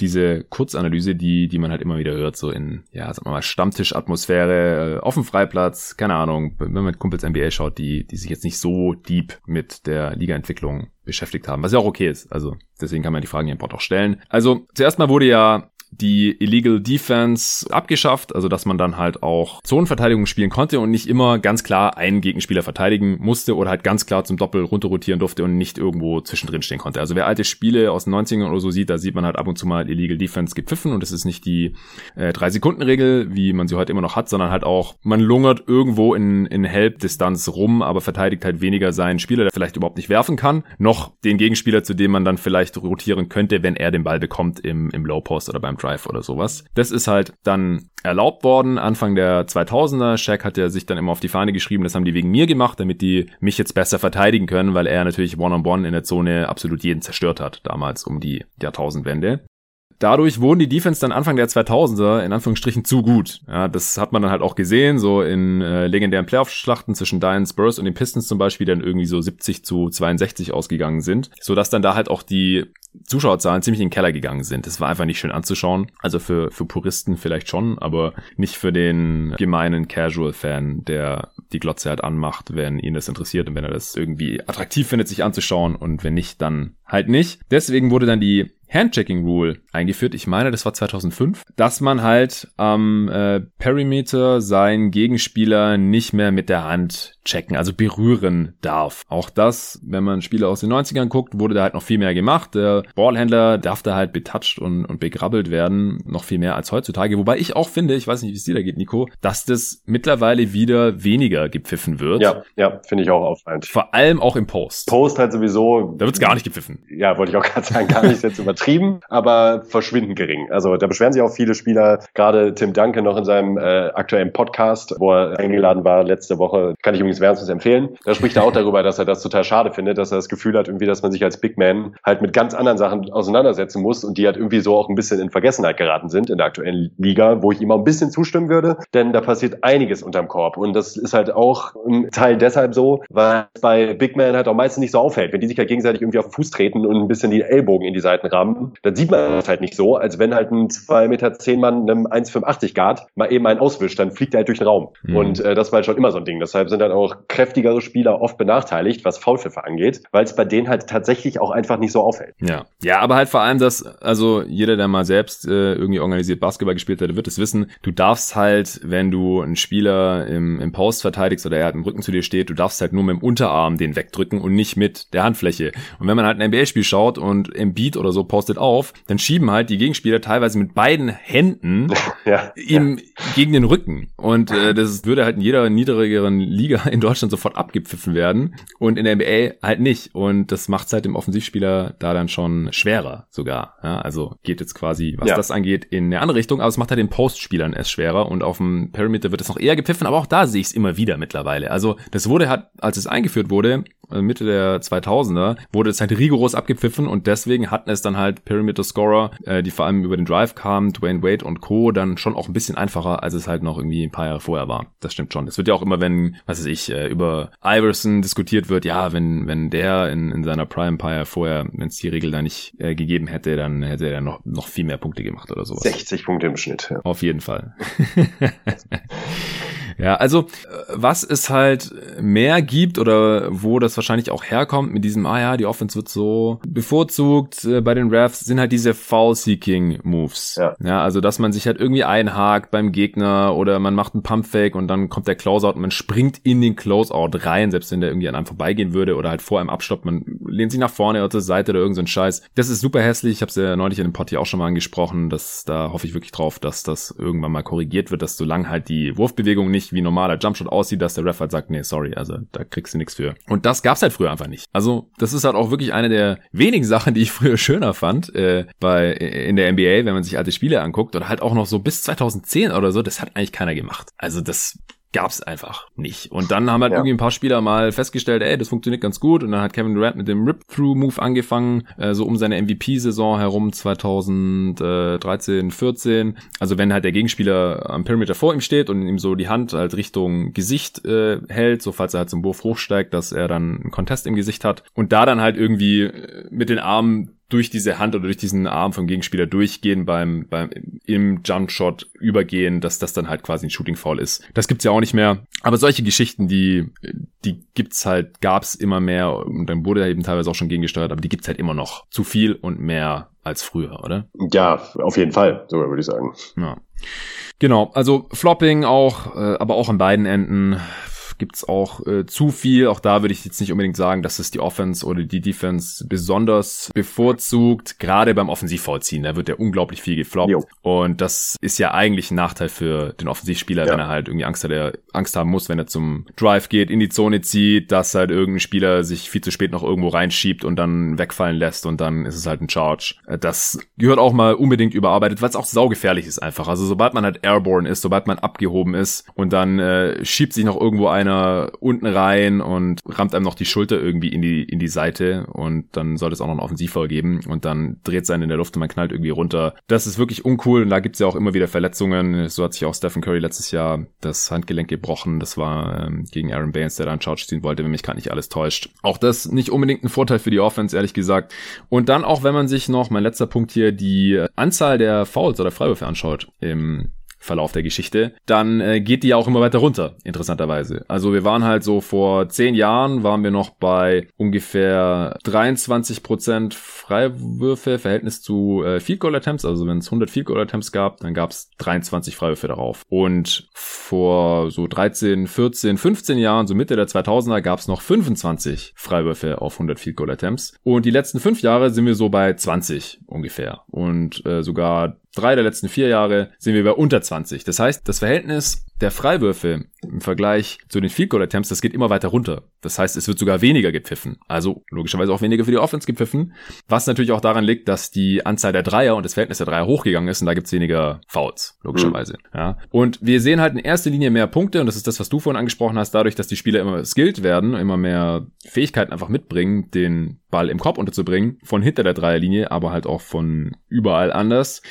Diese Kurzanalyse, die, die man halt immer wieder hört, so in, ja, sagen wir mal, Stammtischatmosphäre, äh, auf dem Freiplatz, keine Ahnung, wenn man mit Kumpels NBA schaut, die, die sich jetzt nicht so deep mit der Ligaentwicklung beschäftigt haben, was ja auch okay ist. Also deswegen kann man die Fragen hier im Pod auch stellen. Also zuerst mal wurde ja die Illegal Defense abgeschafft, also dass man dann halt auch Zonenverteidigung spielen konnte und nicht immer ganz klar einen Gegenspieler verteidigen musste oder halt ganz klar zum Doppel runterrotieren durfte und nicht irgendwo zwischendrin stehen konnte. Also wer alte Spiele aus den 90ern oder so sieht, da sieht man halt ab und zu mal Illegal Defense gepfiffen und es ist nicht die äh, 3-Sekunden-Regel, wie man sie heute immer noch hat, sondern halt auch, man lungert irgendwo in, in Help-Distanz rum, aber verteidigt halt weniger seinen Spieler, der vielleicht überhaupt nicht werfen kann, noch den Gegenspieler, zu dem man dann vielleicht rotieren könnte, wenn er den Ball bekommt im, im Low Post oder beim Drive oder sowas. Das ist halt dann erlaubt worden, Anfang der 2000er. Shaq hat ja sich dann immer auf die Fahne geschrieben, das haben die wegen mir gemacht, damit die mich jetzt besser verteidigen können, weil er natürlich One-on-One -on -one in der Zone absolut jeden zerstört hat, damals um die Jahrtausendwende. Dadurch wurden die Defense dann Anfang der 2000er in Anführungsstrichen zu gut. Ja, das hat man dann halt auch gesehen, so in äh, legendären Playoff-Schlachten zwischen Diane Spurs und den Pistons zum Beispiel, die dann irgendwie so 70 zu 62 ausgegangen sind, so dass dann da halt auch die Zuschauerzahlen ziemlich in den Keller gegangen sind. Das war einfach nicht schön anzuschauen. Also für, für Puristen vielleicht schon, aber nicht für den gemeinen Casual-Fan, der die Glotze halt anmacht, wenn ihn das interessiert und wenn er das irgendwie attraktiv findet, sich anzuschauen und wenn nicht, dann halt nicht. Deswegen wurde dann die Handchecking Rule eingeführt. Ich meine, das war 2005, dass man halt am äh, Perimeter seinen Gegenspieler nicht mehr mit der Hand checken, also berühren darf. Auch das, wenn man Spiele aus den 90ern guckt, wurde da halt noch viel mehr gemacht. Der Ballhändler darf da halt betatscht und, und begrabbelt werden, noch viel mehr als heutzutage. Wobei ich auch finde, ich weiß nicht, wie es dir da geht, Nico, dass das mittlerweile wieder weniger gepfiffen wird. Ja, ja, finde ich auch auffallend. Vor allem auch im Post. Post halt sowieso. Da wird's gar nicht gepfiffen. Ja, wollte ich auch gerade sagen, gar nicht jetzt übertrieben, aber verschwindend gering. Also da beschweren sich auch viele Spieler, gerade Tim Duncan noch in seinem äh, aktuellen Podcast, wo er eingeladen war letzte Woche, kann ich übrigens wärmstens empfehlen. Da spricht er auch darüber, dass er das total schade findet, dass er das Gefühl hat, irgendwie, dass man sich als Big Man halt mit ganz anderen Sachen auseinandersetzen muss und die halt irgendwie so auch ein bisschen in Vergessenheit geraten sind in der aktuellen Liga, wo ich ihm auch ein bisschen zustimmen würde, denn da passiert einiges unterm Korb und das ist halt auch ein Teil deshalb so, weil bei Big Man halt auch meistens nicht so auffällt. Wenn die sich halt gegenseitig irgendwie auf den Fuß treten und ein bisschen die Ellbogen in die Seiten rammen, dann sieht man das halt nicht so, als wenn halt ein 2,10 Meter zehn Mann einem 1,85 Guard mal eben einen auswischt, dann fliegt er halt durch den Raum. Mhm. Und äh, das war halt schon immer so ein Ding. Deshalb sind halt auch kräftigere Spieler oft benachteiligt, was Foulpfiffe angeht, weil es bei denen halt tatsächlich auch einfach nicht so auffällt. Ja, ja, aber halt vor allem das, also jeder, der mal selbst äh, irgendwie organisiert Basketball gespielt hat, wird es wissen, du darfst halt, wenn du einen Spieler im, im Post verteidigst oder er halt im Rücken zu dir steht, du darfst halt nur mit dem Unterarm den wegdrücken und nicht mit der Handfläche. Und wenn man halt ein NBA-Spiel schaut und im Beat oder so postet auf, dann schieben halt die Gegenspieler teilweise mit beiden Händen ja, ihm ja. gegen den Rücken. Und äh, das würde halt in jeder niedrigeren Liga in Deutschland sofort abgepfiffen werden und in der NBA halt nicht. Und das macht es halt dem Offensivspieler da dann schon schwerer sogar. Ja, also geht jetzt quasi, was das angeht, in eine andere Richtung, aber es macht halt den Postspielern es schwerer und auf dem Perimeter wird es noch eher gepfiffen, aber auch da sehe ich es immer wieder mittlerweile. Also das wurde halt, als es eingeführt wurde, äh, Mitte der 2000er, wurde es halt rigoros abgepfiffen und deswegen hatten es dann halt Perimeter Scorer, äh, die vor allem über den Drive kamen, Dwayne Wade und Co. dann schon auch ein bisschen einfacher, als es halt noch irgendwie ein paar Jahre vorher war. Das stimmt schon. Es wird ja auch immer, wenn, was weiß ich, äh, über Iverson diskutiert wird, ja, wenn, wenn der in, in seiner Prime Empire vorher, wenn es die Regel da nicht äh, gegeben hätte, dann hätte er noch, noch viel mehr Punkte gemacht oder sowas. 60 Punkte im Schnitt. Ja. Auf jeden Fall. Ja, also äh, was es halt mehr gibt oder wo das wahrscheinlich auch herkommt mit diesem, ah ja, die Offense wird so bevorzugt äh, bei den Refs, sind halt diese Foul-Seeking-Moves. Ja. ja, also dass man sich halt irgendwie einhakt beim Gegner oder man macht einen Pump-Fake und dann kommt der Closeout und man springt in den Closeout rein, selbst wenn der irgendwie an einem vorbeigehen würde oder halt vor einem abstoppt, man lehnt sich nach vorne oder zur Seite oder irgend so Scheiß. Das ist super hässlich, ich habe es ja neulich in dem Pod hier auch schon mal angesprochen, dass da hoffe ich wirklich drauf, dass das irgendwann mal korrigiert wird, dass solange halt die Wurfbewegung nicht wie normaler Jumpshot aussieht, dass der Ref halt sagt, nee, sorry, also da kriegst du nichts für. Und das gab's halt früher einfach nicht. Also das ist halt auch wirklich eine der wenigen Sachen, die ich früher schöner fand äh, bei in der NBA, wenn man sich alte Spiele anguckt oder halt auch noch so bis 2010 oder so, das hat eigentlich keiner gemacht. Also das gab's einfach nicht. Und dann haben halt ja. irgendwie ein paar Spieler mal festgestellt, ey, das funktioniert ganz gut. Und dann hat Kevin Durant mit dem Rip-Through-Move angefangen, äh, so um seine MVP-Saison herum 2013, 14. Also wenn halt der Gegenspieler am Perimeter vor ihm steht und ihm so die Hand halt Richtung Gesicht äh, hält, so falls er halt zum Wurf hochsteigt, dass er dann einen Contest im Gesicht hat. Und da dann halt irgendwie äh, mit den Armen durch diese Hand oder durch diesen Arm vom Gegenspieler durchgehen beim, beim im Jumpshot übergehen, dass das dann halt quasi ein Shooting Foul ist. Das gibt's ja auch nicht mehr. Aber solche Geschichten, die, die gibt's halt, gab's immer mehr und dann wurde eben teilweise auch schon gegengesteuert, aber die gibt's halt immer noch. Zu viel und mehr als früher, oder? Ja, auf jeden Fall, sogar würde ich sagen. Ja. Genau, also Flopping auch, äh, aber auch an beiden Enden gibt's auch äh, zu viel. Auch da würde ich jetzt nicht unbedingt sagen, dass es die Offense oder die Defense besonders bevorzugt. Gerade beim Offensivvollziehen, da wird ja unglaublich viel gefloppt. Jo. Und das ist ja eigentlich ein Nachteil für den Offensivspieler, ja. wenn er halt irgendwie Angst hat, er Angst haben muss, wenn er zum Drive geht, in die Zone zieht, dass halt irgendein Spieler sich viel zu spät noch irgendwo reinschiebt und dann wegfallen lässt und dann ist es halt ein Charge. Äh, das gehört auch mal unbedingt überarbeitet, weil es auch saugefährlich ist einfach. Also sobald man halt airborne ist, sobald man abgehoben ist und dann äh, schiebt sich noch irgendwo ein einer unten rein und rammt einem noch die Schulter irgendwie in die, in die Seite und dann soll es auch noch einen Offensivfall geben und dann dreht es einen in der Luft und man knallt irgendwie runter. Das ist wirklich uncool und da gibt's ja auch immer wieder Verletzungen. So hat sich auch Stephen Curry letztes Jahr das Handgelenk gebrochen. Das war ähm, gegen Aaron Baines, der da einen Charge ziehen wollte, wenn mich gerade nicht alles täuscht. Auch das nicht unbedingt ein Vorteil für die Offense, ehrlich gesagt. Und dann auch, wenn man sich noch, mein letzter Punkt hier, die Anzahl der Fouls oder Freiwürfe anschaut im Verlauf der Geschichte, dann äh, geht die ja auch immer weiter runter, interessanterweise. Also wir waren halt so vor zehn Jahren, waren wir noch bei ungefähr 23 Prozent Freiwürfe, Verhältnis zu äh, Field Goal Attempts. Also wenn es 100 Field Goal Attempts gab, dann gab es 23 Freiwürfe darauf. Und vor so 13, 14, 15 Jahren, so Mitte der 2000er, gab es noch 25 Freiwürfe auf 100 Field Goal Attempts. Und die letzten fünf Jahre sind wir so bei 20 ungefähr. Und äh, sogar drei der letzten vier Jahre sind wir bei unter 20. Das heißt, das Verhältnis der Freiwürfe im Vergleich zu den Field Goal Attempts, das geht immer weiter runter. Das heißt, es wird sogar weniger gepfiffen. Also logischerweise auch weniger für die Offense gepfiffen. Was natürlich auch daran liegt, dass die Anzahl der Dreier und das Verhältnis der Dreier hochgegangen ist und da gibt's weniger Fouls, logischerweise. Mhm. Ja. Und wir sehen halt in erster Linie mehr Punkte und das ist das, was du vorhin angesprochen hast, dadurch, dass die Spieler immer skilled werden, immer mehr Fähigkeiten einfach mitbringen, den Ball im Korb unterzubringen, von hinter der Dreierlinie, aber halt auch von überall anders,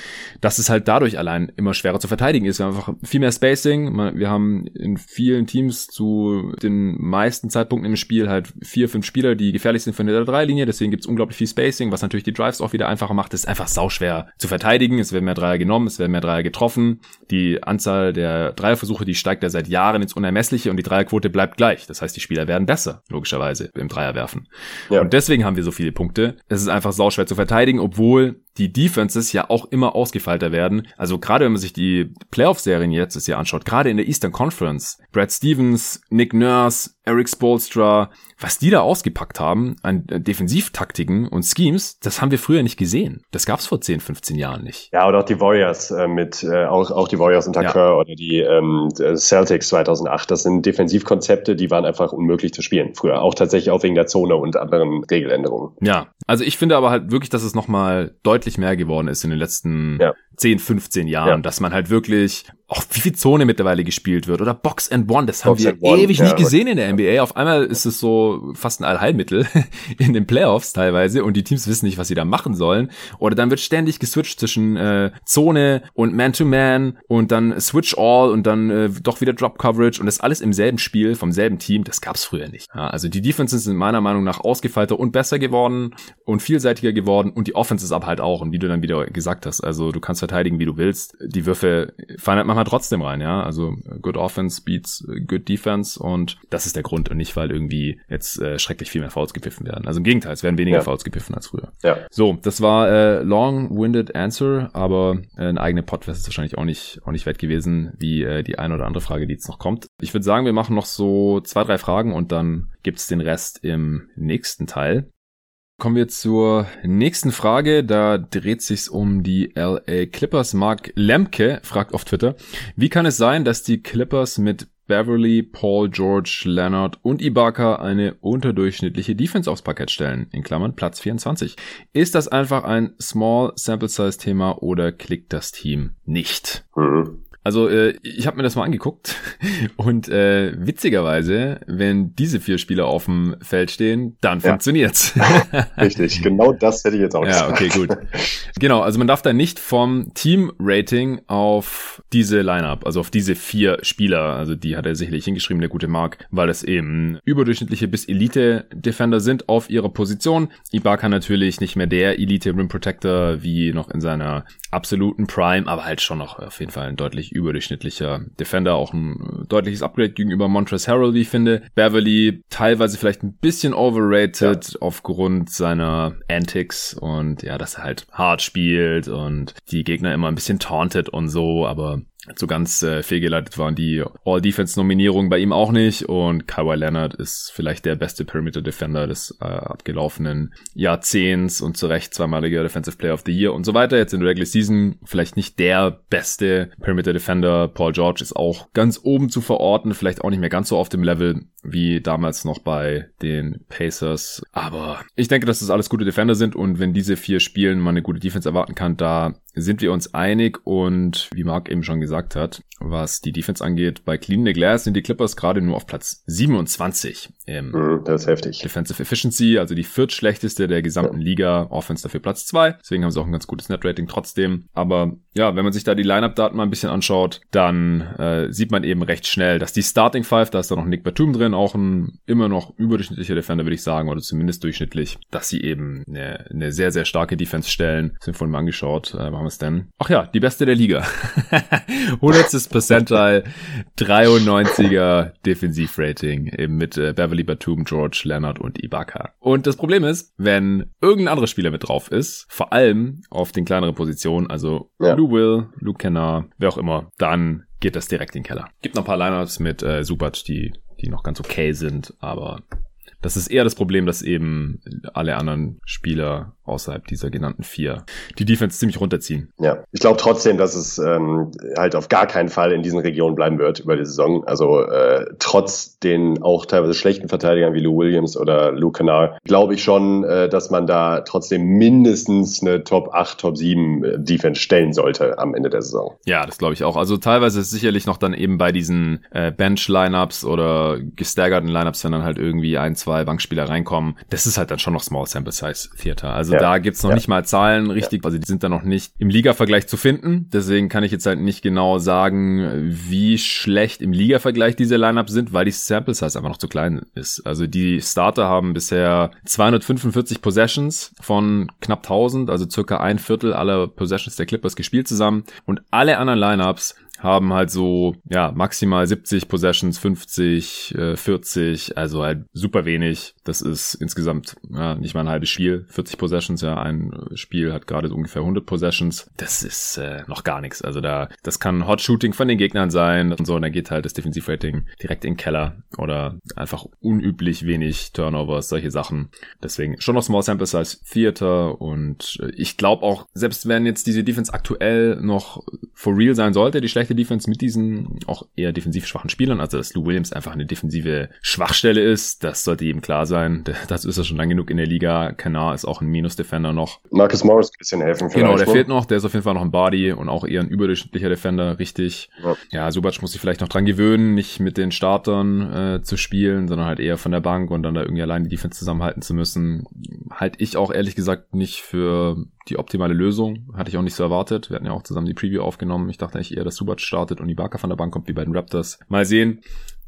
dass es halt dadurch allein immer schwerer zu verteidigen ist. Wir haben einfach viel mehr Spacing. Wir haben in vielen Teams zu den meisten Zeitpunkten im Spiel halt vier, fünf Spieler, die gefährlich sind von der Dreierlinie. Deswegen gibt es unglaublich viel Spacing, was natürlich die Drives auch wieder einfacher macht. Es ist einfach sauschwer zu verteidigen. Es werden mehr Dreier genommen, es werden mehr Dreier getroffen. Die Anzahl der Dreierversuche, die steigt ja seit Jahren ins Unermessliche und die Dreierquote bleibt gleich. Das heißt, die Spieler werden besser, logischerweise, im Dreierwerfen. Ja. Und deswegen haben haben wir so viele Punkte. Es ist einfach sauschwer zu verteidigen, obwohl die Defenses ja auch immer ausgefeilter werden. Also gerade wenn man sich die Playoff-Serien jetzt das Jahr anschaut, gerade in der Eastern Conference, Brad Stevens, Nick Nurse, Eric Spolstra, was die da ausgepackt haben an Defensivtaktiken und Schemes, das haben wir früher nicht gesehen. Das gab's vor 10, 15 Jahren nicht. Ja, oder auch die Warriors äh, mit, äh, auch, auch die Warriors unter ja. Kerr oder die ähm, Celtics 2008. Das sind Defensivkonzepte, die waren einfach unmöglich zu spielen früher. Auch tatsächlich auch wegen der Zone und anderen Regeländerungen. Ja, also ich finde aber halt wirklich, dass es nochmal deutlich mehr geworden ist in den letzten ja. 10, 15 Jahren, ja. dass man halt wirklich auch wie viel Zone mittlerweile gespielt wird oder Box and One, das Box haben wir ewig ja, nicht gesehen in der NBA. Auf einmal ist es so fast ein Allheilmittel in den Playoffs teilweise und die Teams wissen nicht, was sie da machen sollen. Oder dann wird ständig geswitcht zwischen äh, Zone und Man-to-Man -Man und dann Switch All und dann äh, doch wieder Drop Coverage und das alles im selben Spiel vom selben Team. Das gab's früher nicht. Ja, also die Defenses sind meiner Meinung nach ausgefeilter und besser geworden und vielseitiger geworden und die Offenses aber halt auch. Und wie du dann wieder gesagt hast, also du kannst verteidigen, wie du willst. Die Würfe fallen halt manchmal trotzdem rein, ja. Also good offense beats good defense und das ist der Grund und nicht, weil irgendwie jetzt äh, schrecklich viel mehr Fouls gepfiffen werden. Also im Gegenteil, es werden weniger ja. Fouls gepfiffen als früher. Ja. So, das war äh, long-winded answer, aber äh, eine eigene Podcast ist wahrscheinlich auch nicht auch nicht wert gewesen, wie äh, die eine oder andere Frage, die jetzt noch kommt. Ich würde sagen, wir machen noch so zwei, drei Fragen und dann gibt's den Rest im nächsten Teil. Kommen wir zur nächsten Frage. Da dreht sich's um die LA Clippers. Mark Lemke fragt auf Twitter, wie kann es sein, dass die Clippers mit Beverly, Paul, George, Leonard und Ibaka eine unterdurchschnittliche Defense aufs Parkett stellen, in Klammern Platz 24. Ist das einfach ein Small Sample Size Thema oder klickt das Team nicht? Mhm. Also äh, ich habe mir das mal angeguckt und äh, witzigerweise, wenn diese vier Spieler auf dem Feld stehen, dann ja. funktioniert's. Richtig, genau das hätte ich jetzt auch gesagt. Ja, okay, gut. Genau, also man darf da nicht vom Team-Rating auf diese Lineup, also auf diese vier Spieler, also die hat er sicherlich hingeschrieben, der gute Mark, weil es eben überdurchschnittliche bis Elite-Defender sind auf ihrer Position. Ibaka natürlich nicht mehr der Elite-Rim Protector wie noch in seiner absoluten Prime, aber halt schon noch auf jeden Fall ein deutlich überdurchschnittlicher Defender, auch ein deutliches Upgrade gegenüber Montrezl Harrell, wie ich finde. Beverly teilweise vielleicht ein bisschen overrated ja. aufgrund seiner Antics und ja, dass er halt hart spielt und die Gegner immer ein bisschen taunted und so, aber so ganz äh, fehlgeleitet waren die All-Defense-Nominierungen bei ihm auch nicht und Kawhi Leonard ist vielleicht der beste Perimeter-Defender des äh, abgelaufenen Jahrzehnts und zu Recht zweimaliger Defensive Player of the Year und so weiter. Jetzt in der Regular Season vielleicht nicht der beste Perimeter-Defender. Paul George ist auch ganz oben zu verorten, vielleicht auch nicht mehr ganz so auf dem Level wie damals noch bei den Pacers. Aber ich denke, dass das alles gute Defender sind und wenn diese vier Spielen man eine gute Defense erwarten kann, da sind wir uns einig und wie Marc eben schon gesagt hat, was die Defense angeht, bei Clean the Glass sind die Clippers gerade nur auf Platz 27 im mhm, das ist heftig. Defensive Efficiency, also die viertschlechteste der gesamten ja. Liga, Offense dafür Platz 2. Deswegen haben sie auch ein ganz gutes Net-Rating trotzdem. Aber ja, wenn man sich da die Lineup-Daten mal ein bisschen anschaut, dann äh, sieht man eben recht schnell, dass die Starting Five, da ist da noch Nick Batum drin, auch ein immer noch überdurchschnittlicher Defender, würde ich sagen, oder zumindest durchschnittlich, dass sie eben eine, eine sehr, sehr starke Defense stellen. Sind vorhin mal angeschaut. Äh, haben wir es denn? Ach ja, die beste der Liga. 100. Percentile, 93er Defensivrating, eben mit äh, Beverly Batum, George Leonard und Ibaka. Und das Problem ist, wenn irgendein anderer Spieler mit drauf ist, vor allem auf den kleineren Positionen, also ja. Lou Will, Luke Kennard, wer auch immer, dann geht das direkt in den Keller. Gibt noch ein paar Lineups mit äh, Subac, die, die noch ganz okay sind, aber das ist eher das Problem, dass eben alle anderen Spieler außerhalb dieser genannten vier die Defense ziemlich runterziehen. Ja, ich glaube trotzdem, dass es ähm, halt auf gar keinen Fall in diesen Regionen bleiben wird über die Saison. Also äh, trotz den auch teilweise schlechten Verteidigern wie Lou Williams oder Lou Canard, glaube ich schon, äh, dass man da trotzdem mindestens eine Top 8, Top 7 äh, Defense stellen sollte am Ende der Saison. Ja, das glaube ich auch. Also teilweise ist sicherlich noch dann eben bei diesen äh, Bench-Lineups oder gestaggerten Lineups, wenn dann halt irgendwie ein, zwei Bankspieler reinkommen, das ist halt dann schon noch Small Sample Size Theater. Also ja. da gibt's noch ja. nicht mal Zahlen richtig, ja. also die sind da noch nicht im Liga-Vergleich zu finden. Deswegen kann ich jetzt halt nicht genau sagen, wie schlecht im Liga-Vergleich diese Lineups sind, weil die Sample Size einfach noch zu klein ist. Also die Starter haben bisher 245 Possessions von knapp 1000, also circa ein Viertel aller Possessions der Clippers gespielt zusammen und alle anderen Lineups haben halt so, ja, maximal 70 Possessions, 50, äh, 40, also halt super wenig. Das ist insgesamt ja, nicht mal ein halbes Spiel. 40 Possessions, ja, ein Spiel hat gerade so ungefähr 100 Possessions. Das ist äh, noch gar nichts. Also da, das kann Hot Shooting von den Gegnern sein und so, und dann geht halt das Defensivrating direkt in den Keller oder einfach unüblich wenig Turnovers, solche Sachen. Deswegen schon noch Small Sample Size Theater und äh, ich glaube auch, selbst wenn jetzt diese Defense aktuell noch for real sein sollte, die schlechte Defense mit diesen auch eher defensiv schwachen Spielern, also dass Lou Williams einfach eine defensive Schwachstelle ist, das sollte jedem klar sein. Das ist ja schon lang genug in der Liga. Kanar ist auch ein Minus-Defender noch. Marcus Morris ein bisschen helfen Genau, der ne? fehlt noch, der ist auf jeden Fall noch ein Body und auch eher ein überdurchschnittlicher Defender, richtig. Ja, ja Subac muss sich vielleicht noch dran gewöhnen, nicht mit den Startern äh, zu spielen, sondern halt eher von der Bank und dann da irgendwie allein die Defense zusammenhalten zu müssen. Halte ich auch ehrlich gesagt nicht für die optimale Lösung. Hatte ich auch nicht so erwartet. Wir hatten ja auch zusammen die Preview aufgenommen. Ich dachte eigentlich eher, dass Subac startet und Ibaka von der Bank kommt, wie bei den Raptors. Mal sehen.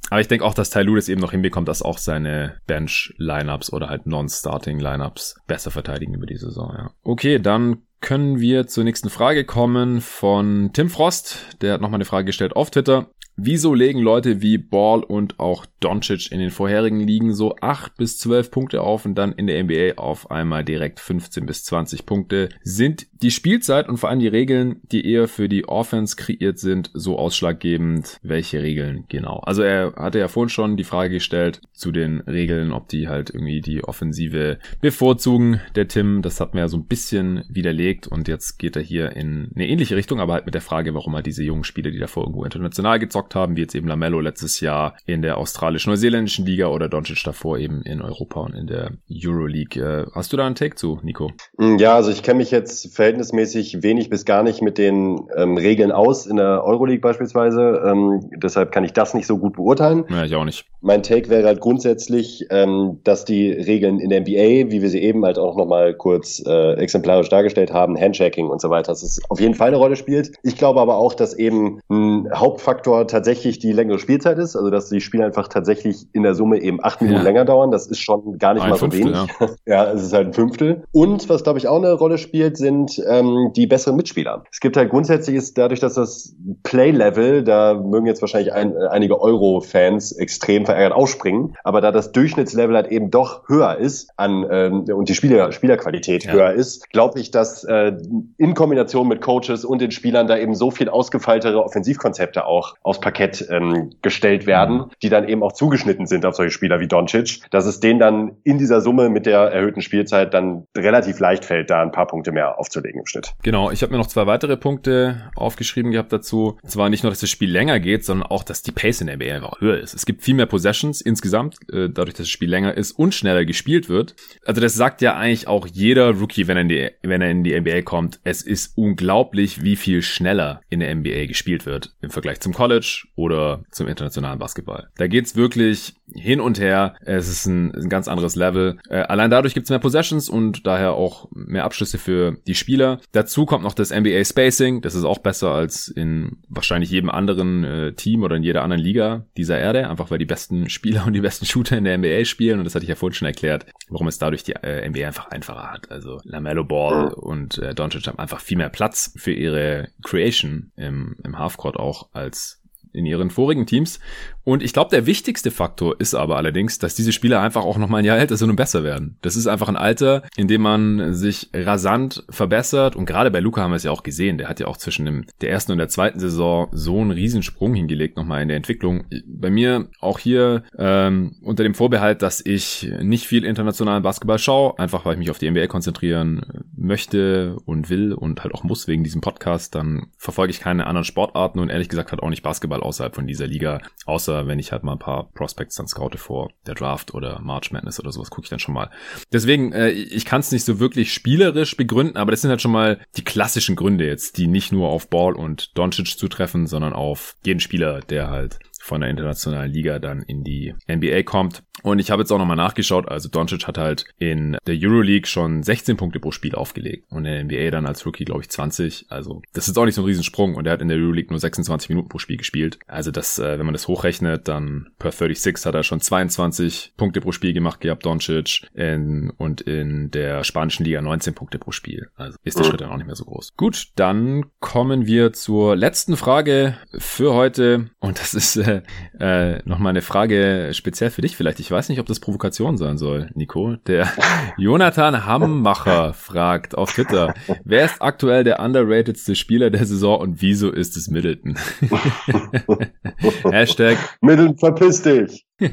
Aber ich denke auch, dass Ty Lue das eben noch hinbekommt, dass auch seine Bench-Lineups oder halt Non-Starting-Lineups besser verteidigen über die Saison. Ja. Okay, dann können wir zur nächsten Frage kommen von Tim Frost. Der hat nochmal eine Frage gestellt auf Twitter. Wieso legen Leute wie Ball und auch Doncic in den vorherigen Ligen so 8 bis 12 Punkte auf und dann in der NBA auf einmal direkt 15 bis 20 Punkte? Sind die Spielzeit und vor allem die Regeln, die eher für die Offense kreiert sind, so ausschlaggebend? Welche Regeln genau? Also er hatte ja vorhin schon die Frage gestellt zu den Regeln, ob die halt irgendwie die Offensive bevorzugen. Der Tim, das hat mir ja so ein bisschen widerlegt und jetzt geht er hier in eine ähnliche Richtung, aber halt mit der Frage, warum er diese jungen Spieler, die davor irgendwo international gezockt haben, wie jetzt eben Lamello letztes Jahr in der australisch-neuseeländischen Liga oder Doncic davor eben in Europa und in der Euroleague. Äh, hast du da einen Take zu, Nico? Ja, also ich kenne mich jetzt verhältnismäßig wenig bis gar nicht mit den ähm, Regeln aus, in der Euroleague beispielsweise. Ähm, deshalb kann ich das nicht so gut beurteilen. Ja, ich auch nicht. Mein Take wäre halt grundsätzlich, ähm, dass die Regeln in der NBA, wie wir sie eben halt auch nochmal kurz äh, exemplarisch dargestellt haben, Handshaking und so weiter, dass es auf jeden Fall eine Rolle spielt. Ich glaube aber auch, dass eben ein Hauptfaktor tatsächlich die längere Spielzeit ist, also dass die Spiele einfach tatsächlich in der Summe eben acht Minuten ja. länger dauern. Das ist schon gar nicht ein mal so Fünftel, wenig. Ja. ja, es ist halt ein Fünftel. Und was, glaube ich, auch eine Rolle spielt, sind ähm, die besseren Mitspieler. Es gibt halt grundsätzlich ist dadurch, dass das Play-Level, da mögen jetzt wahrscheinlich ein, einige Euro-Fans extrem verärgert ausspringen, aber da das Durchschnittslevel halt eben doch höher ist an ähm, und die Spieler, Spielerqualität ja. höher ist, glaube ich, dass äh, in Kombination mit Coaches und den Spielern da eben so viel ausgefeiltere Offensivkonzepte auch aufs Parkett ähm, gestellt werden, mhm. die dann eben auch zugeschnitten sind auf solche Spieler wie Doncic, dass es denen dann in dieser Summe mit der erhöhten Spielzeit dann relativ leicht fällt, da ein paar Punkte mehr aufzulegen im Schnitt. Genau, ich habe mir noch zwei weitere Punkte aufgeschrieben gehabt dazu. Zwar nicht nur, dass das Spiel länger geht, sondern auch, dass die Pace in der NBA einfach höher ist. Es gibt viel mehr Possessions insgesamt, äh, dadurch, dass das Spiel länger ist und schneller gespielt wird. Also das sagt ja eigentlich auch jeder Rookie, wenn er in die, wenn er in die NBA kommt. Es ist unglaublich, wie viel schneller in der NBA gespielt wird im Vergleich zum College oder zum internationalen Basketball. Da geht's wirklich hin und her. Es ist ein, ein ganz anderes Level. Äh, allein dadurch gibt's mehr Possessions und daher auch mehr Abschlüsse für die Spieler. Dazu kommt noch das NBA Spacing. Das ist auch besser als in wahrscheinlich jedem anderen äh, Team oder in jeder anderen Liga dieser Erde. Einfach weil die besten Spieler und die besten Shooter in der NBA spielen. Und das hatte ich ja vorhin schon erklärt, warum es dadurch die äh, NBA einfach einfacher hat. Also LaMelo Ball und äh, Doncic haben einfach viel mehr Platz für ihre Creation im, im Halfcourt auch als in ihren vorigen Teams. Und ich glaube, der wichtigste Faktor ist aber allerdings, dass diese Spieler einfach auch noch mal ein Jahr älter sind und besser werden. Das ist einfach ein Alter, in dem man sich rasant verbessert. Und gerade bei Luca haben wir es ja auch gesehen. Der hat ja auch zwischen dem, der ersten und der zweiten Saison so einen Riesensprung hingelegt nochmal in der Entwicklung. Bei mir auch hier ähm, unter dem Vorbehalt, dass ich nicht viel internationalen Basketball schaue, einfach weil ich mich auf die NBA konzentrieren möchte und will und halt auch muss wegen diesem Podcast. Dann verfolge ich keine anderen Sportarten und ehrlich gesagt halt auch nicht Basketball außerhalb von dieser Liga, außer oder wenn ich halt mal ein paar Prospects dann scoute vor der Draft oder March Madness oder sowas, gucke ich dann schon mal. Deswegen, äh, ich kann es nicht so wirklich spielerisch begründen, aber das sind halt schon mal die klassischen Gründe jetzt, die nicht nur auf Ball und Doncic zutreffen, sondern auf jeden Spieler, der halt von der internationalen Liga dann in die NBA kommt. Und ich habe jetzt auch nochmal nachgeschaut, also Doncic hat halt in der Euroleague schon 16 Punkte pro Spiel aufgelegt und in der NBA dann als Rookie, glaube ich, 20. Also das ist auch nicht so ein Riesensprung und er hat in der Euroleague nur 26 Minuten pro Spiel gespielt. Also das, äh, wenn man das hochrechnet, dann per 36 hat er schon 22 Punkte pro Spiel gemacht gehabt, Doncic, in, und in der spanischen Liga 19 Punkte pro Spiel. Also ist der Schritt dann auch nicht mehr so groß. Gut, dann kommen wir zur letzten Frage für heute und das ist äh, äh, nochmal eine Frage speziell für dich vielleicht. Ich weiß nicht, ob das Provokation sein soll, Nico. Der Jonathan Hammacher fragt auf Twitter, wer ist aktuell der underratedste Spieler der Saison und wieso ist es Middleton? Hashtag Middleton, verpiss dich.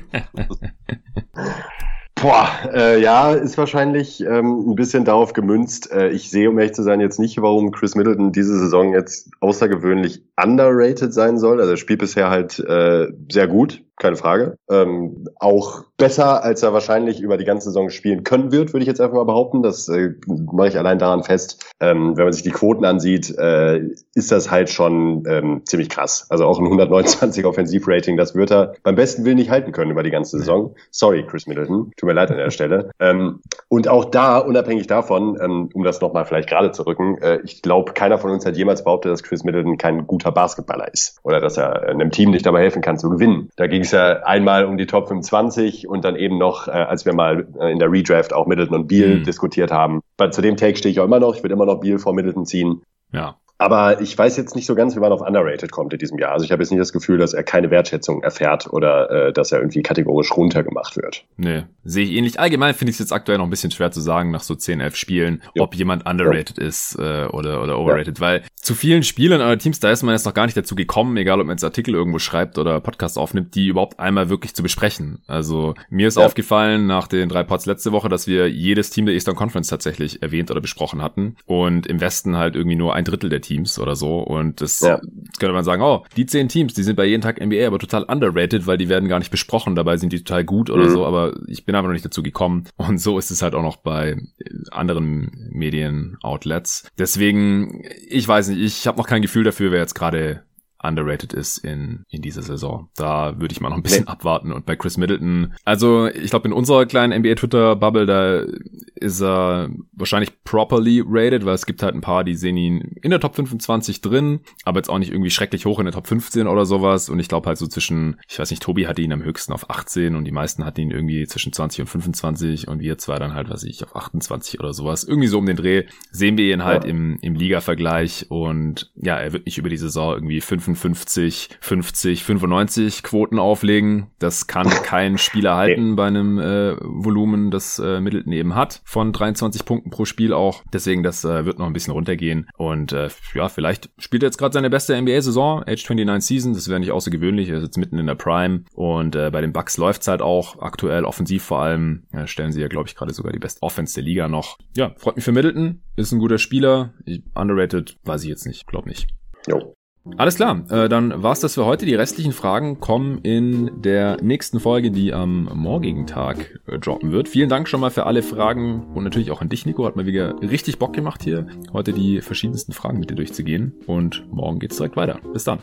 Boah, äh, ja, ist wahrscheinlich ähm, ein bisschen darauf gemünzt. Äh, ich sehe, um ehrlich zu sein, jetzt nicht, warum Chris Middleton diese Saison jetzt außergewöhnlich underrated sein soll. Also er spielt bisher halt äh, sehr gut keine Frage. Ähm, auch besser, als er wahrscheinlich über die ganze Saison spielen können wird, würde ich jetzt einfach mal behaupten. Das äh, mache ich allein daran fest. Ähm, wenn man sich die Quoten ansieht, äh, ist das halt schon ähm, ziemlich krass. Also auch ein 129 Offensivrating, das wird er beim besten Willen nicht halten können über die ganze Saison. Sorry, Chris Middleton. Tut mir leid an der Stelle. Ähm, und auch da, unabhängig davon, ähm, um das nochmal vielleicht gerade zu rücken, äh, ich glaube, keiner von uns hat jemals behauptet, dass Chris Middleton kein guter Basketballer ist. Oder dass er einem Team nicht dabei helfen kann zu gewinnen. Da es ja einmal um die Top 25 und dann eben noch, äh, als wir mal äh, in der Redraft auch Middleton und Beal mhm. diskutiert haben. Weil zu dem Take stehe ich auch immer noch. Ich würde immer noch Beal vor Middleton ziehen. Ja. Aber ich weiß jetzt nicht so ganz, wie man auf Underrated kommt in diesem Jahr. Also ich habe jetzt nicht das Gefühl, dass er keine Wertschätzung erfährt oder äh, dass er irgendwie kategorisch runtergemacht wird. Nee, sehe ich ähnlich. Allgemein finde ich es jetzt aktuell noch ein bisschen schwer zu sagen, nach so 10, 11 Spielen, jo. ob jemand underrated jo. ist äh, oder, oder overrated. Ja. Weil zu vielen Spielern oder Teams, da ist man jetzt noch gar nicht dazu gekommen, egal ob man jetzt Artikel irgendwo schreibt oder Podcast aufnimmt, die überhaupt einmal wirklich zu besprechen. Also mir ist ja. aufgefallen nach den drei Pods letzte Woche, dass wir jedes Team der Eastern Conference tatsächlich erwähnt oder besprochen hatten und im Westen halt irgendwie nur ein Drittel der Teams Teams oder so. Und das ja. könnte man sagen, oh, die zehn Teams, die sind bei jeden Tag NBA aber total underrated, weil die werden gar nicht besprochen. Dabei sind die total gut oder mhm. so, aber ich bin aber noch nicht dazu gekommen. Und so ist es halt auch noch bei anderen Medien-Outlets. Deswegen, ich weiß nicht, ich habe noch kein Gefühl dafür, wer jetzt gerade underrated ist in, in dieser Saison. Da würde ich mal noch ein bisschen nee. abwarten. Und bei Chris Middleton, also ich glaube in unserer kleinen NBA-Twitter-Bubble, da ist er wahrscheinlich properly rated, weil es gibt halt ein paar, die sehen ihn in der Top 25 drin, aber jetzt auch nicht irgendwie schrecklich hoch in der Top 15 oder sowas. Und ich glaube halt so zwischen, ich weiß nicht, Tobi hatte ihn am höchsten auf 18 und die meisten hatten ihn irgendwie zwischen 20 und 25 und wir zwei dann halt, was ich, auf 28 oder sowas. Irgendwie so um den Dreh sehen wir ihn halt ja. im, im Liga-Vergleich und ja, er wird nicht über die Saison irgendwie 55, 50, 95 Quoten auflegen. Das kann kein Spieler halten bei einem äh, Volumen, das äh, Middleton eben hat von 23 Punkten pro Spiel auch. Deswegen, das äh, wird noch ein bisschen runtergehen. Und äh, ja, vielleicht spielt er jetzt gerade seine beste NBA-Saison, Age 29 Season. Das wäre nicht außergewöhnlich. Er ist jetzt mitten in der Prime. Und äh, bei den Bucks läuft's halt auch aktuell offensiv vor allem. Ja, stellen sie ja, glaube ich, gerade sogar die beste Offense der Liga noch. Ja, freut mich für Middleton. Ist ein guter Spieler. Underrated, weiß ich jetzt nicht. Glaub nicht. Jo. Alles klar, äh, dann war's das für heute. Die restlichen Fragen kommen in der nächsten Folge, die am morgigen Tag äh, droppen wird. Vielen Dank schon mal für alle Fragen und natürlich auch an dich, Nico. Hat mal wieder richtig Bock gemacht hier, heute die verschiedensten Fragen mit dir durchzugehen. Und morgen geht's direkt weiter. Bis dann.